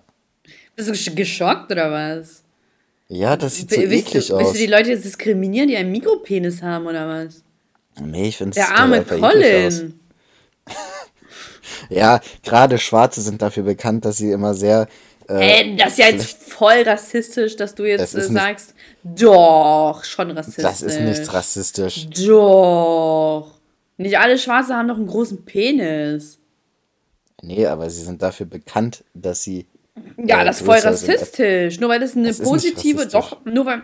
Bist du gesch- geschockt oder was? ja, das sieht so Willst eklig du, willst aus. du die Leute jetzt diskriminieren, die einen Mikropenis haben oder was? Nee, ich finde Der arme Colin. Ja, gerade Schwarze sind dafür bekannt, dass sie immer sehr. Äh, Ey, das ist ja jetzt voll rassistisch, dass du jetzt äh, nicht- sagst, doch, schon rassistisch. das ist nicht rassistisch. Doch. Nicht alle Schwarze haben doch einen großen Penis. Nee, aber sie sind dafür bekannt, dass sie. Ja, äh, das ist voll rassistisch. Nur weil das eine Das nicht positive, doch, nur weil,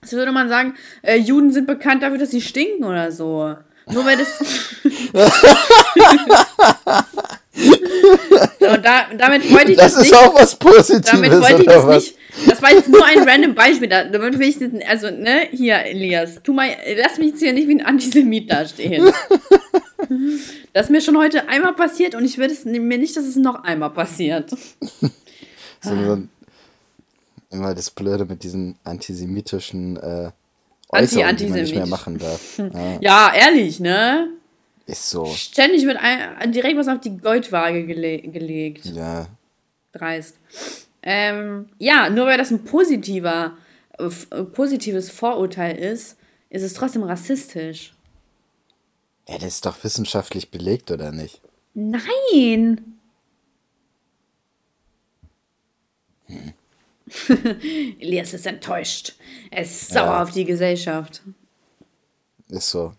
das würde man sagen, äh, Juden sind bekannt dafür, dass sie stinken oder so. Nur weil das. so, da, damit wollte ich Das das ist nicht. auch was Positives, Damit wollte ich das was? nicht. Das war jetzt nur ein random Beispiel. Da- Damit will ich das, also, ne, hier, Elias, tu mal, lass mich jetzt hier nicht wie ein Antisemit dastehen. Das ist mir schon heute einmal passiert und ich will es mir nicht, dass es noch einmal passiert. So, so ein, immer das Blöde mit diesen antisemitischen äh, Äußerungen, die man nicht mehr machen darf. Ja, Ja, ehrlich, ne? ist so. Ständig wird ein, direkt was auf die Goldwaage gele gelegt. Ja. Dreist. Ähm, ja, nur weil das ein positiver, äh, positives Vorurteil ist, ist es trotzdem rassistisch. ja, das ist doch wissenschaftlich belegt, oder nicht? Nein! Elias ist enttäuscht. Er ist sauer Ja. auf die Gesellschaft. Ist so.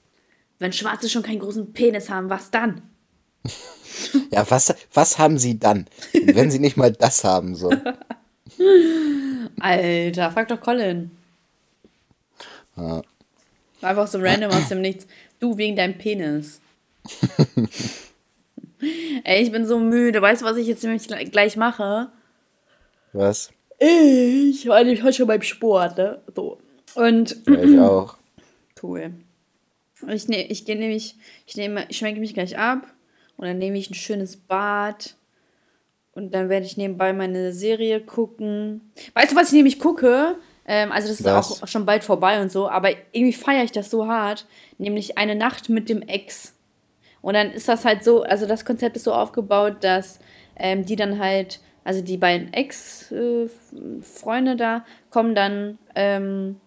Wenn Schwarze schon keinen großen Penis haben, was dann? Ja, was, was haben sie dann, wenn sie nicht mal das haben? So. Alter, frag doch Colin. Ja. Einfach so random aus dem Nichts. Du wegen deinem Penis. Ey, ich bin so müde. Weißt du, was ich jetzt nämlich gleich mache? Was? Ich war nämlich heute schon beim Sport, ne? So. Und. Ja, ich auch. Cool. Ich, ne, ich gehe nämlich, ich nehme, ich schwenke mich gleich ab und dann nehme ich ein schönes Bad und dann werde ich nebenbei meine Serie gucken. Weißt du, was ich nämlich gucke? Ähm, also das ist was? auch schon bald vorbei und so, aber irgendwie feiere ich das so hart, nämlich eine Nacht mit dem Ex. Und dann ist das halt so, also das Konzept ist so aufgebaut, dass ähm, die dann halt, also die beiden Ex-Freunde da kommen dann ähm,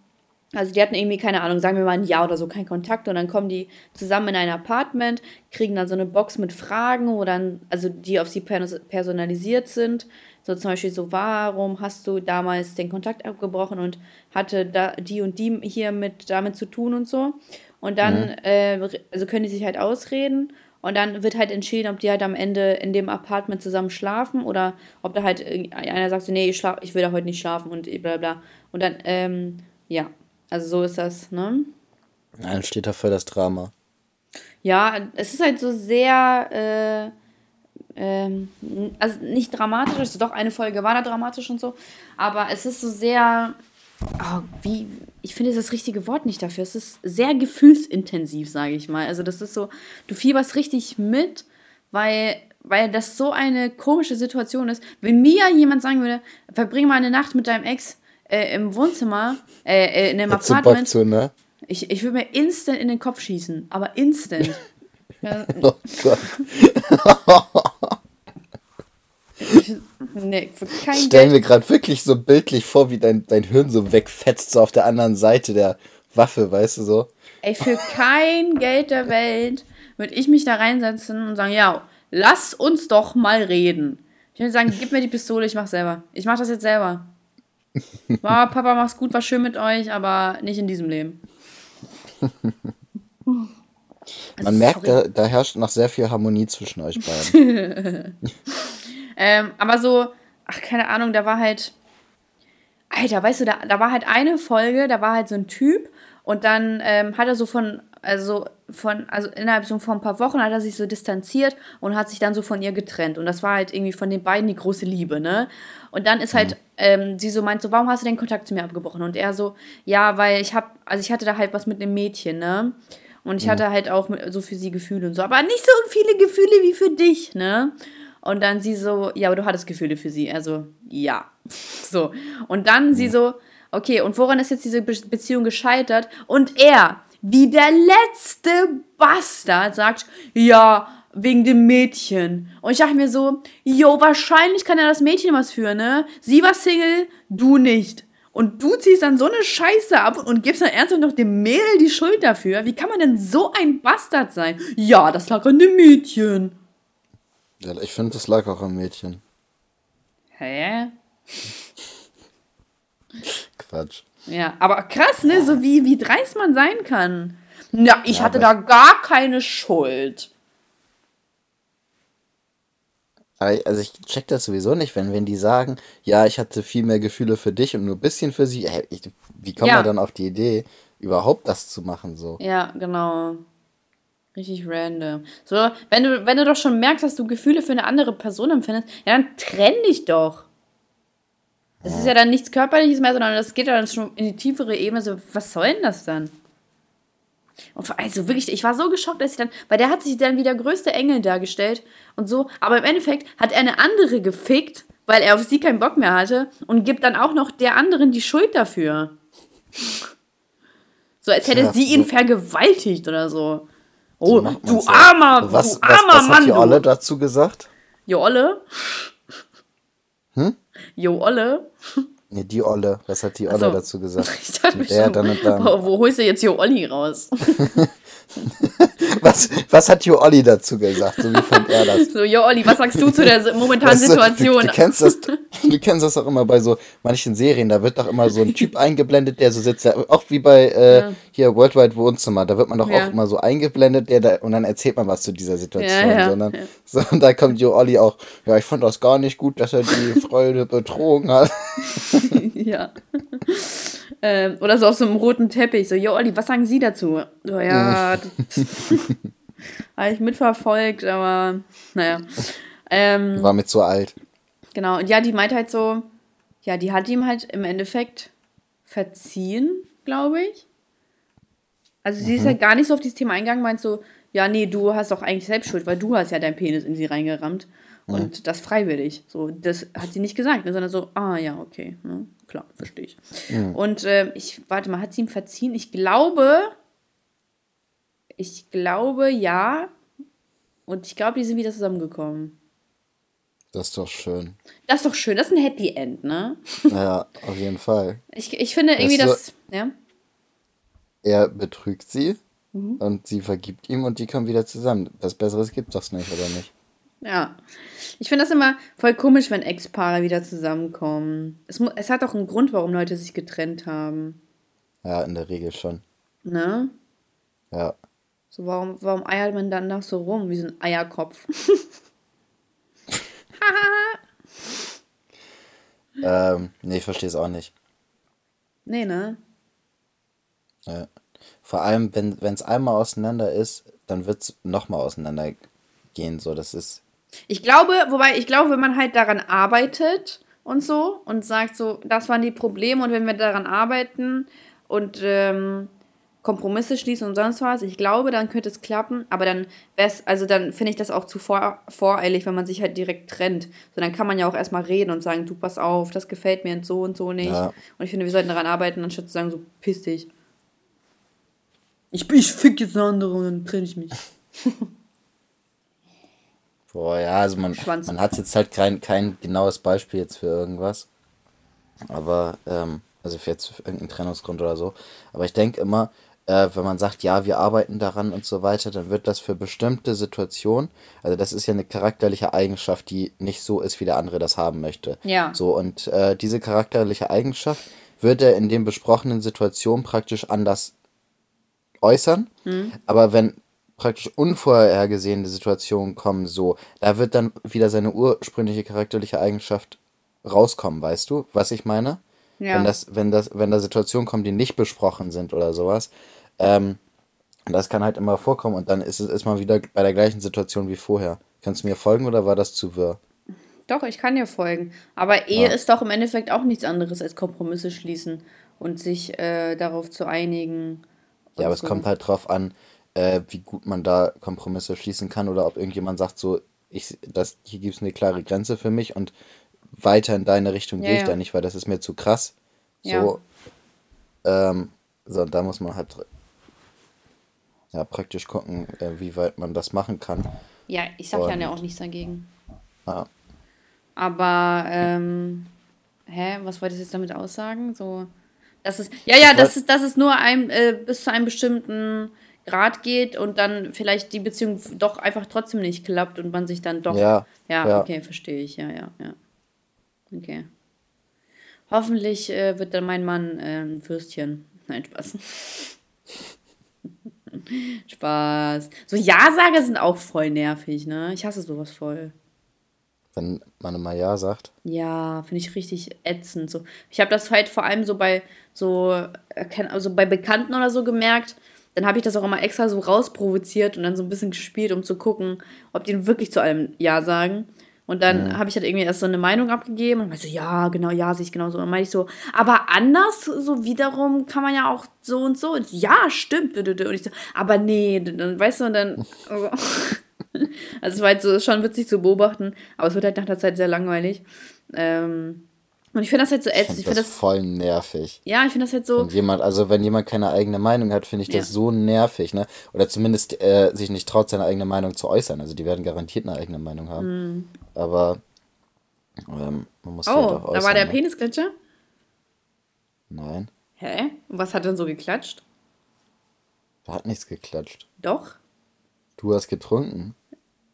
also die hatten irgendwie, keine Ahnung, sagen wir mal ein Jahr oder so, keinen Kontakt und dann kommen die zusammen in ein Apartment, kriegen dann so eine Box mit Fragen, wo dann, also die auf sie personalisiert sind. So zum Beispiel so, warum hast du damals den Kontakt abgebrochen und hatte da die und die hier mit damit zu tun und so. Und dann, mhm. äh, also können die sich halt ausreden und dann wird halt entschieden, ob die halt am Ende in dem Apartment zusammen schlafen oder ob da halt einer sagt so, nee, ich, schlaf, ich will da heute nicht schlafen und bla bla. Und dann, ähm, ja, also so ist das, ne? Dann steht da voll das Drama. Ja, es ist halt so sehr, äh, ähm, also nicht dramatisch, also doch eine Folge war da dramatisch und so, aber es ist so sehr, oh, wie, ich finde das richtige Wort nicht dafür. Es ist sehr gefühlsintensiv, sage ich mal. Also das ist so, du fieberst richtig mit, weil weil das so eine komische Situation ist. Wenn mir jemand sagen würde, verbring mal eine Nacht mit deinem Ex, äh, im Wohnzimmer, äh, äh in einem Hat Apartment. Zu, ne? Ich, ich würde mir instant in den Kopf schießen, aber instant. ja. Oh Gott. ich, nee, für kein Stellen wir gerade wirklich so bildlich vor, wie dein, dein Hirn so wegfetzt, so auf der anderen Seite der Waffe, weißt du so? Ey, für kein Geld der Welt würde ich mich da reinsetzen und sagen, ja, lass uns doch mal reden. Ich würde sagen, gib mir die Pistole, ich mach selber. Ich mach das jetzt selber. Wow, Papa, mach's gut, war schön mit euch, aber nicht in diesem Leben. Also Man merkt, da, da, herrscht noch sehr viel Harmonie zwischen euch beiden. ähm, aber so, ach, keine Ahnung, da war halt. Alter, weißt du, da, da war halt eine Folge, da war halt so ein Typ und dann ähm, hat er so von also von, also innerhalb so von ein paar Wochen hat er sich so distanziert und hat sich dann so von ihr getrennt. Und das war halt irgendwie von den beiden die große Liebe, ne? Und dann ist halt, mhm. ähm, sie so meint so, warum hast du den Kontakt zu mir abgebrochen? Und er so, ja, weil ich hab, also ich hatte da halt was mit einem Mädchen, ne? Und ich mhm. hatte halt auch so für sie Gefühle und so, aber nicht so viele Gefühle wie für dich, ne? Und dann sie so, ja, aber du hattest Gefühle für sie. Also, ja. So. Und dann mhm. sie so, okay, und woran ist jetzt diese Be Beziehung gescheitert? Und er, wie der letzte Bastard sagt, ja, wegen dem Mädchen. Und ich dachte mir so, jo, wahrscheinlich kann ja das Mädchen was für, ne? Sie war Single, du nicht. Und du ziehst dann so eine Scheiße ab und gibst dann ernsthaft noch dem Mädel die Schuld dafür. Wie kann man denn so ein Bastard sein? Ja, das lag an dem Mädchen. Ja, ich finde, das lag auch am Mädchen. Hä? Quatsch. Ja, aber krass, ne? So wie, wie dreist man sein kann. Ja, ich ja, hatte da gar keine Schuld. Also ich check das sowieso nicht, wenn, wenn die sagen, ja, ich hatte viel mehr Gefühle für dich und nur ein bisschen für sie. Hey, ich, wie kommt ja. man dann auf die Idee, überhaupt das zu machen so? Ja, genau. Richtig random. So, wenn du, wenn du doch schon merkst, dass du Gefühle für eine andere Person empfindest, ja, dann trenn dich doch. Das ist ja dann nichts Körperliches mehr, sondern das geht ja dann schon in die tiefere Ebene. So, was soll denn das dann? Und also wirklich, ich war so geschockt, dass ich dann, weil der hat sich dann wie der größte Engel dargestellt und so, aber im Endeffekt hat er eine andere gefickt, weil er auf sie keinen Bock mehr hatte und gibt dann auch noch der anderen die Schuld dafür. So, als hätte ja, sie ihn vergewaltigt oder so. Oh, so du armer, was, du armer was, was Mann. Was hat Jolle dazu gesagt? Jolle? Hm? Jo Olle? Nee, die Olle. Was hat die Olle so. dazu gesagt? Ich dachte mir schon, dann dann. Wo, wo holst du jetzt Jo Olli raus? was, was hat Jo Olli dazu gesagt? So wie fand er das? So, Jo Olli, was sagst du zu der momentanen weißt du, Situation? Du, du, kennst das, du kennst das auch immer bei so manchen Serien, da wird doch immer so ein Typ eingeblendet, der so sitzt, auch wie bei äh, ja. hier Worldwide Wohnzimmer, da wird man doch ja. auch immer so eingeblendet, der da, und dann erzählt man was zu dieser Situation, ja, sondern so, und da kommt Jo Olli auch, ja, ich fand das gar nicht gut, dass er die Freude betrogen hat. ja. Ähm, oder so auf so einem roten Teppich, so, Jo Olli, was sagen Sie dazu? So, ja, habe ich mitverfolgt, aber naja. Ähm, War mir zu alt. Genau, und ja, die meint halt so, ja, die hat ihm halt im Endeffekt verziehen, glaube ich. Also sie ist halt gar nicht so auf dieses Thema eingegangen, meint so, ja, nee, du hast doch eigentlich selbst Schuld, weil du hast ja deinen Penis in sie reingerammt. Und das freiwillig. So, das hat sie nicht gesagt, ne, sondern so, ah ja, okay, ne, klar, verstehe ich. Und äh, ich, warte mal, hat sie ihm verziehen? Ich glaube, ich glaube, ja. Und ich glaube, die sind wieder zusammengekommen. Das ist doch schön. Das ist doch schön, das ist ein Happy End, ne? Ja, auf jeden Fall. Ich, ich finde irgendwie, Weißt du- das. Ja. Er betrügt sie Mhm. und sie vergibt ihm und die kommen wieder zusammen. Was Besseres gibt es nicht, oder nicht? Ja. Ich finde das immer voll komisch, wenn Ex-Paare wieder zusammenkommen. Es, es hat doch einen Grund, warum Leute sich getrennt haben. Ja, in der Regel schon. Ne? Ja. So, warum, warum eiert man dann noch so rum, wie so ein Eierkopf? Ähm, nee, ich verstehe es auch nicht. nee, ne? Ja. Vor allem, wenn es einmal auseinander ist, dann wird es nochmal auseinandergehen. So, das ist. Ich glaube, wobei, ich glaube, wenn man halt daran arbeitet und so und sagt so, das waren die Probleme und wenn wir daran arbeiten und ähm, Kompromisse schließen und sonst was, ich glaube, dann könnte es klappen, aber dann wär's, also dann finde ich das auch zu vor, voreilig, wenn man sich halt direkt trennt. So, dann kann man ja auch erstmal reden und sagen, du pass auf, das gefällt mir und so und so nicht. Ja. Und ich finde, wir sollten daran arbeiten, anstatt zu sagen, so piss dich. Ich, ich fick jetzt eine andere und dann trenne ich mich. Boah, ja, also man, Schwanz. man hat jetzt halt kein, kein genaues Beispiel jetzt für irgendwas. Aber, ähm, also für jetzt für irgendeinen Trennungsgrund oder so. Aber ich denke immer, äh, wenn man sagt, ja, wir arbeiten daran und so weiter, dann wird das für bestimmte Situationen, also das ist ja eine charakterliche Eigenschaft, die nicht so ist, wie der andere das haben möchte. Ja. So, und äh, diese charakterliche Eigenschaft wird er in den besprochenen Situationen praktisch anders äußern. Aber wenn praktisch unvorhergesehene Situationen kommen, so, da wird dann wieder seine ursprüngliche charakterliche Eigenschaft rauskommen, weißt du, was ich meine? Ja. Wenn das, wenn das, wenn da Situationen kommen, die nicht besprochen sind oder sowas, ähm, das kann halt immer vorkommen und dann ist es ist man wieder bei der gleichen Situation wie vorher. Kannst du mir folgen oder war das zu wirr? Doch, ich kann dir folgen. Aber Ehe Ja. ist doch im Endeffekt auch nichts anderes als Kompromisse schließen und sich äh, darauf zu einigen. Ja, aber es so. kommt halt drauf an, äh, wie gut man da Kompromisse schließen kann oder ob irgendjemand sagt, so, ich, das, hier gibt es eine klare Grenze für mich und weiter in deine Richtung Ja, gehe ich ja. da nicht, weil das ist mir zu krass. Ja. So, ähm, so, da muss man halt ja, praktisch gucken, äh, wie weit man das machen kann. Ja, ich sag ja Und- ja auch nichts dagegen. Ja. Aber, ähm, hä, was wolltest du jetzt damit aussagen? So, das ist, ja, ja, das ist, dass es nur ein, äh, bis zu einem bestimmten Grad geht und dann vielleicht die Beziehung doch einfach trotzdem nicht klappt und man sich dann doch. Ja, Ja, ja. okay, verstehe ich. Ja, ja, ja. Okay. Hoffentlich äh, wird dann mein Mann äh, ein Würstchen. Nein, Spaß. Spaß. So Ja-Sager sind auch voll nervig, ne? Ich hasse sowas voll. Wenn man immer Ja sagt. Ja, finde ich richtig ätzend. So. Ich habe das halt vor allem so bei so, äh, also bei Bekannten oder so gemerkt. Dann habe ich das auch immer extra so rausprovoziert und dann so ein bisschen gespielt, um zu gucken, ob die wirklich zu allem Ja sagen. Und dann habe ich halt irgendwie erst so eine Meinung abgegeben und meinte so, ja, genau, ja, sehe ich genauso. Und dann meinte ich so, aber anders, so wiederum kann man ja auch so und so. Und so, ja, stimmt. Und ich so, aber nee, dann weißt du, und dann. Also es war halt so schon witzig zu beobachten, aber es wird halt nach der Zeit sehr langweilig. Ähm, und ich finde das halt so ätzend. Ich finde das das, voll nervig. ja, ich finde das halt so, Wenn jemand, also wenn jemand keine eigene Meinung hat, finde ich das Ja. so nervig, ne? Oder zumindest äh, sich nicht traut, seine eigene Meinung zu äußern. Also die werden garantiert eine eigene Meinung haben. Aber ähm, man muss halt oh, auch da äußern. war der ne? Penisklatscher. Nein, Hä? Und was hat denn so geklatscht? da hat nichts geklatscht. Doch. Du hast getrunken?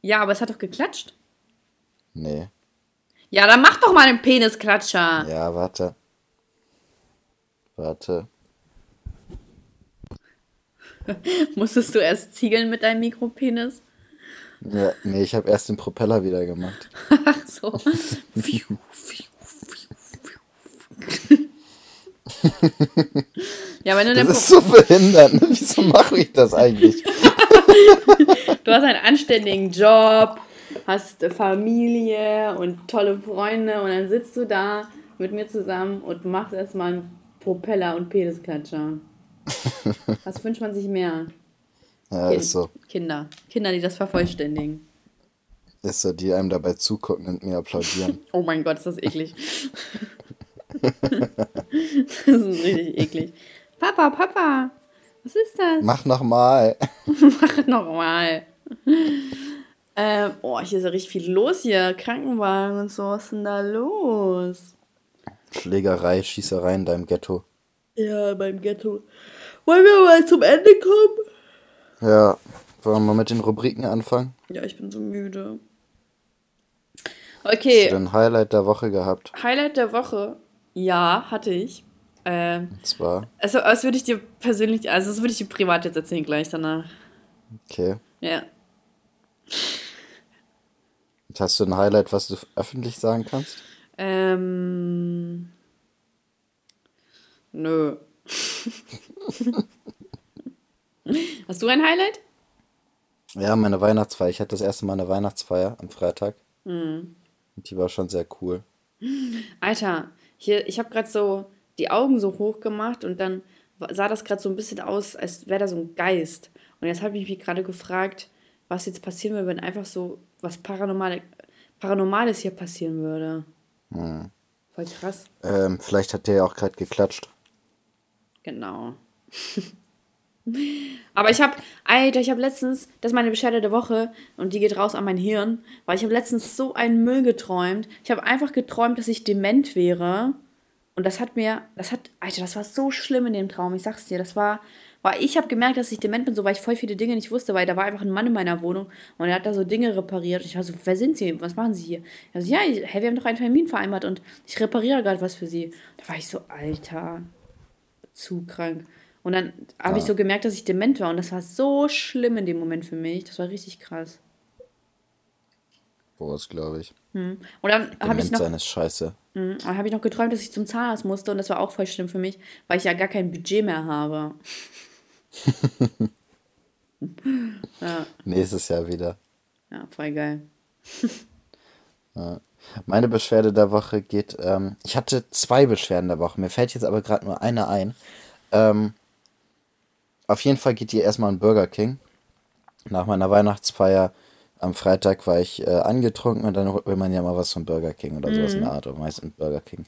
Ja, aber es hat doch geklatscht. Nee. Ja, dann mach doch mal einen Penisklatscher. Ja, warte. Warte. Musstest du erst ziegeln mit deinem Mikropenis? Ja, nee, ich habe erst den Propeller wieder gemacht. Ach so. ja, wenn du Das ist so behindert. Ne? Wieso mache ich das eigentlich? du hast einen anständigen Job, hast Familie und tolle Freunde und dann sitzt du da mit mir zusammen und machst erstmal einen Propeller und Pedesklatscher. Was wünscht man sich mehr? Ja, Kind, ist so. Kinder. Kinder, die das vervollständigen. Ist so, die einem dabei zugucken und mir applaudieren. Oh mein Gott, ist das eklig. das ist richtig eklig. Papa, Papa, was ist das? Mach nochmal. Mach nochmal. Ähm, oh, hier ist ja richtig viel los hier. Krankenwagen und so. Was ist denn da los? Schlägerei, Schießerei in deinem Ghetto. Ja, beim Ghetto. Wollen wir mal zum Ende kommen? Ja, wollen wir mal mit den Rubriken anfangen? Ja, ich bin so müde. Hast Okay, du ein Highlight der Woche gehabt? Highlight der Woche. Ja, hatte ich. Ähm, Und zwar, also, das würde ich dir persönlich, also das würde ich dir privat jetzt erzählen gleich danach. okay. Ja. Hast du ein Highlight, was du öffentlich sagen kannst? Ähm. Nö. Hast du ein Highlight? Ja, meine Weihnachtsfeier. Ich hatte das erste Mal eine Weihnachtsfeier am Freitag. Hm. Und die war schon sehr cool. Alter, hier, ich habe gerade so die Augen so hoch gemacht und dann sah das gerade so ein bisschen aus, als wäre da so ein Geist. Und jetzt habe ich mich gerade gefragt, was jetzt passieren würde, wenn einfach so was Paranormale, Paranormales hier passieren würde. Hm. Voll krass. Ähm, vielleicht hat der ja auch gerade geklatscht. Genau. Aber ich habe, Alter, ich habe letztens, das ist meine Beschwerde der Woche und die geht raus an mein Hirn, weil ich habe letztens so einen Müll geträumt. Ich habe einfach geträumt, dass ich dement wäre. Und das hat mir, das hat, Alter, das war so schlimm in dem Traum. Ich sag's dir, das war, weil ich habe gemerkt, dass ich dement bin, so weil ich voll viele Dinge nicht wusste, weil da war einfach ein Mann in meiner Wohnung und er hat da so Dinge repariert. Und ich war so, wer sind Sie? Was machen Sie hier? Er so, ja, ich- hey, wir haben doch einen Termin vereinbart und ich repariere gerade was für Sie. Da war ich so, Alter, zu krank. Und dann habe ich Ja. so gemerkt, dass ich dement war. Und das war so schlimm in dem Moment für mich. Das war richtig krass. Boah, das glaube ich. Hm. Und dann habe ich Dement noch, sein ist scheiße. hm, dann habe ich noch geträumt, dass ich zum Zahnarzt musste. Und das war auch voll schlimm für mich, weil ich ja gar kein Budget mehr habe. ja, Nächstes Jahr wieder. ja, voll geil. Meine Beschwerde der Woche geht, ähm, ich hatte zwei Beschwerden der Woche, mir fällt jetzt aber gerade nur eine ein. Ähm, auf jeden Fall geht die erstmal an Burger King. Nach meiner Weihnachtsfeier am Freitag war ich äh, angetrunken und dann will man ja mal was von Burger King oder sowas in der Art, oder meistens Burger King.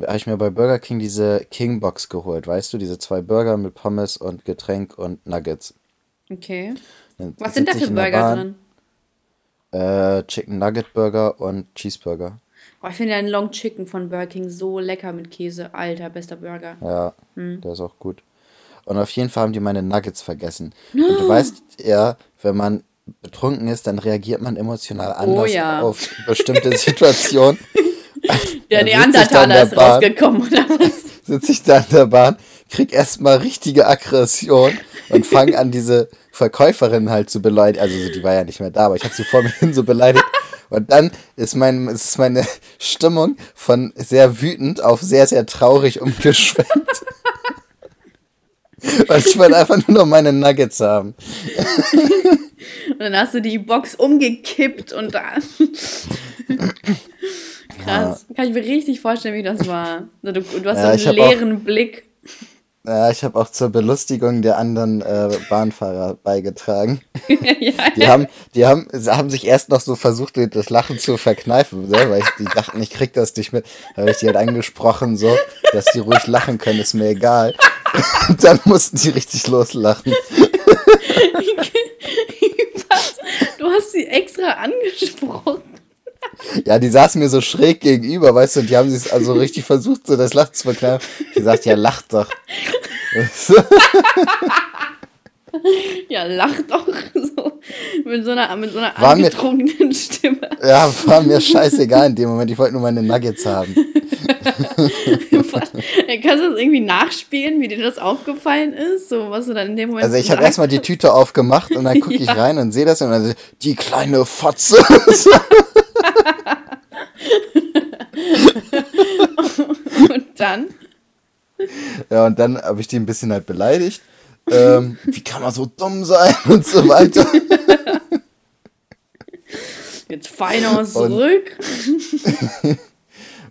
Dann habe ich mir bei Burger King diese King Box geholt, weißt du, diese zwei Burger mit Pommes und Getränk und Nuggets. Okay. Dann Was sind da für Burger drin? Äh, Chicken Nugget Burger und Cheeseburger. Oh, ich finde den Long Chicken von Burger King so lecker mit Käse. Alter, bester Burger. Ja, Hm. der ist auch gut. Und auf jeden Fall haben die meine Nuggets vergessen. Und du weißt ja, wenn man betrunken ist, dann reagiert man emotional anders Oh ja. auf bestimmte Situationen. Der Dann Neandertaler der ist Bahn. rausgekommen, oder was? Sitze ich da in der Bahn, krieg erstmal richtige Aggression und fange an, diese Verkäuferin halt zu beleidigen. Also so, die war ja nicht mehr da, aber ich habe sie vor mir hin so beleidigt. Und dann ist, mein, ist meine Stimmung von sehr wütend auf sehr, sehr traurig umgeschwenkt. Weil ich wollte einfach nur noch meine Nuggets haben. Und dann hast du die Box umgekippt und da. Krass. Kann ich mir richtig vorstellen, wie das war. Du, du hast Ja, so einen hab auch- leeren Blick. Ja, ich habe auch zur Belustigung der anderen äh, Bahnfahrer beigetragen. ja, Die haben, die haben, sie haben sich erst noch so versucht, das Lachen zu verkneifen, so, weil ich, die dachten, ich krieg das nicht mit. Da habe ich die halt angesprochen, so, dass die ruhig lachen können, ist mir egal. Und dann mussten die richtig loslachen. Du hast sie extra angesprochen. Ja, die saßen mir so schräg gegenüber, weißt du, und die haben sich also richtig versucht, so das Lachen zu verkneifen. Ich gesagt, ja, lacht doch. Ja, lach doch so. Mit so einer, mit so einer War mir- angetrunkenen Stimme. Ja, war mir scheißegal in dem Moment, ich wollte nur meine Nuggets haben. Kannst du das irgendwie nachspielen, wie dir das aufgefallen ist? So, was du dann in dem Moment. Also ich habe erstmal die Tüte aufgemacht und dann gucke ich Ja. rein und sehe das und dann die kleine Fotze. Und dann? Ja, und dann habe ich die ein bisschen halt beleidigt. Ähm, wie kann man so dumm sein und so weiter. Jetzt feiner zurück.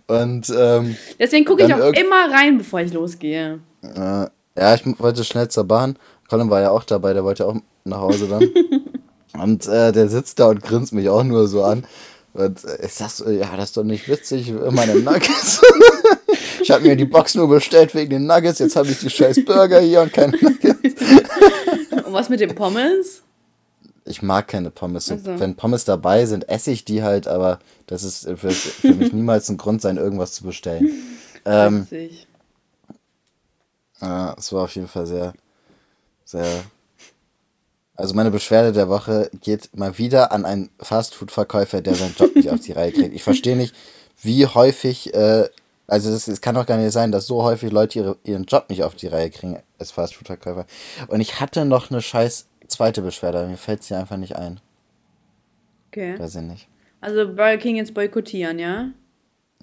und ähm, deswegen gucke ich auch immer rein, bevor ich losgehe. Äh, ja, ich wollte schnell zur Bahn. Colin war ja auch dabei, der wollte auch nach Hause dann. und äh, der sitzt da und grinst mich auch nur so an. Und äh, ich sag so, ja, das ist doch nicht witzig, meine Nuggets. ich habe mir die Box nur bestellt wegen den Nuggets, jetzt habe ich die scheiß Burger hier und keine Nuggets. und was mit den Pommes? Ich mag keine Pommes. Also. Wenn Pommes dabei sind, esse ich die halt, aber das ist für, für mich niemals ein Grund sein, irgendwas zu bestellen. ähm, ja, es war auf jeden Fall sehr, sehr. Also meine Beschwerde der Woche geht mal wieder an einen Fastfood-Verkäufer, der seinen Job nicht auf die Reihe kriegt. Ich verstehe nicht, wie häufig, äh, also es, es, kann doch gar nicht sein, dass so häufig Leute ihre, ihren Job nicht auf die Reihe kriegen als Fastfood-Verkäufer. Und ich hatte noch eine scheiß zweite Beschwerde, mir fällt sie einfach nicht ein. Okay. Weiß ich nicht. Also Burger King jetzt boykottieren, ja?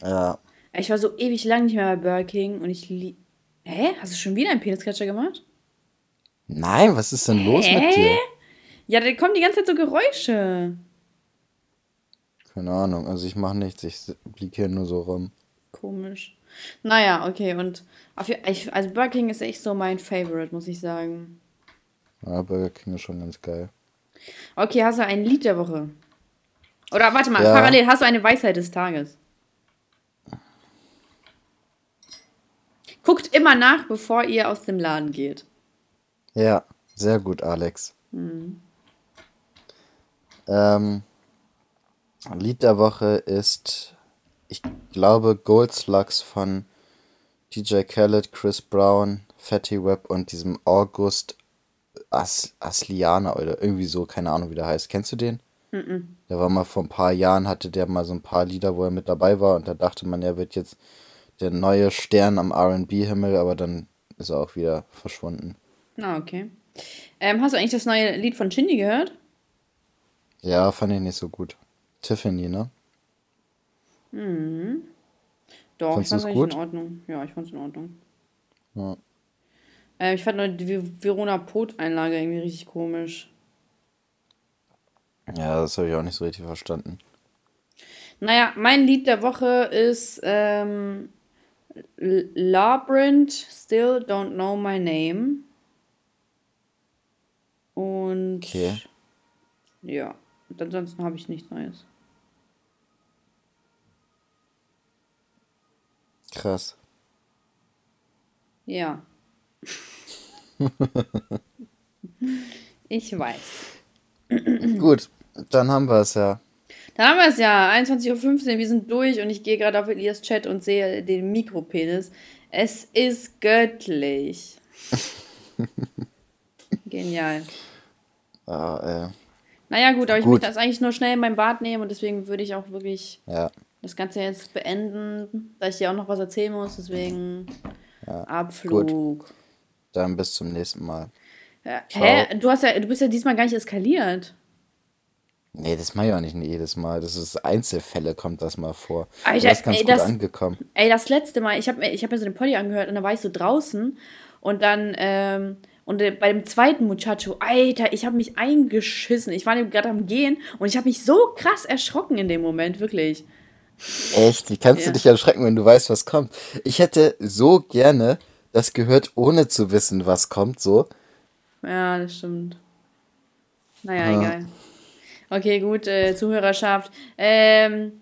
Ja. Ich war so ewig lang nicht mehr bei Burger King und ich liebe Hä? Hast du schon wieder einen Peniscatcher gemacht? Nein, was ist denn Hä? los mit dir? Ja, da kommen die ganze Zeit so Geräusche. Keine Ahnung, also ich mache nichts, ich liege hier nur so rum. Komisch. Naja, okay, und auf, ich, also Burger King ist echt so mein Favorite, muss ich sagen. Ja, Burger King ist schon ganz geil. Okay, hast du ein Lied der Woche? Oder warte mal, ja. parallel, hast du eine Weisheit des Tages? Guckt immer nach, bevor ihr aus dem Laden geht. Ja, sehr gut, Alex. Mhm. Ähm, Lied der Woche ist, ich glaube, Gold Slugs von DJ Khaled, Chris Brown, Fatty Web und diesem August As Asliana oder irgendwie so, keine Ahnung, wie der heißt. Kennst du den? Mhm. Der war mal vor ein paar Jahren, hatte der mal so ein paar Lieder, wo er mit dabei war und da dachte man, er wird jetzt der neue Stern am RB-Himmel, aber dann ist er auch wieder verschwunden. Ah, okay. Ähm, hast du eigentlich das neue Lied von Shindy gehört? Ja, fand ich nicht so gut. Tiffany, ne? Mhm. Doch, Fandst ich fand es gut? in Ordnung. Ja, ich fand es in Ordnung. Ja. Ähm, ich fand nur die Verona Pot-Einlage irgendwie richtig komisch. Ja, das habe ich auch nicht so richtig verstanden. Naja, mein Lied der Woche ist ähm, Labyrinth, Still Don't Know My Name. Und. Okay. Ja, und ansonsten habe ich nichts Neues. Krass. Ja. ich weiß. Gut, dann haben wir es ja. Dann haben wir es ja, 21.15 Uhr, wir sind durch und ich gehe gerade auf Elias Chat und sehe den Mikropenis. Es ist göttlich. Genial. Äh. Naja, gut, aber ich möchte das eigentlich nur schnell in mein Bad nehmen und deswegen würde ich auch wirklich ja. das Ganze jetzt beenden, da ich dir auch noch was erzählen muss, deswegen ja. Abflug. Gut. Dann bis zum nächsten Mal. Ja. Hä? Du, hast ja, du bist ja diesmal gar nicht eskaliert. Nee, das mache ich auch nicht jedes Mal. Das ist Einzelfälle, kommt das mal vor. Alter, das ist ganz ey, gut das, angekommen. Ey, das letzte Mal, ich habe ich hab mir so den Poddy angehört und da war ich so draußen und dann, ähm, und bei dem zweiten Muchacho, Alter, ich habe mich eingeschissen. Ich war gerade am Gehen und ich habe mich so krass erschrocken in dem Moment, wirklich. Echt? Wie kannst ja. du dich erschrecken, wenn du weißt, was kommt? Ich hätte so gerne das gehört, ohne zu wissen, was kommt, so. Ja, das stimmt. Naja, ja. egal. Okay, gut, äh, Zuhörerschaft. Ähm,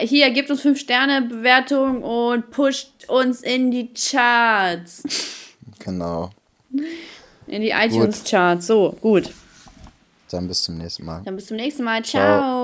hier, gebt uns 5-Sterne-Bewertung und pusht uns in die Charts. Genau. In die iTunes-Charts. So, gut. Dann bis zum nächsten Mal. Dann bis zum nächsten Mal. Ciao. Ciao.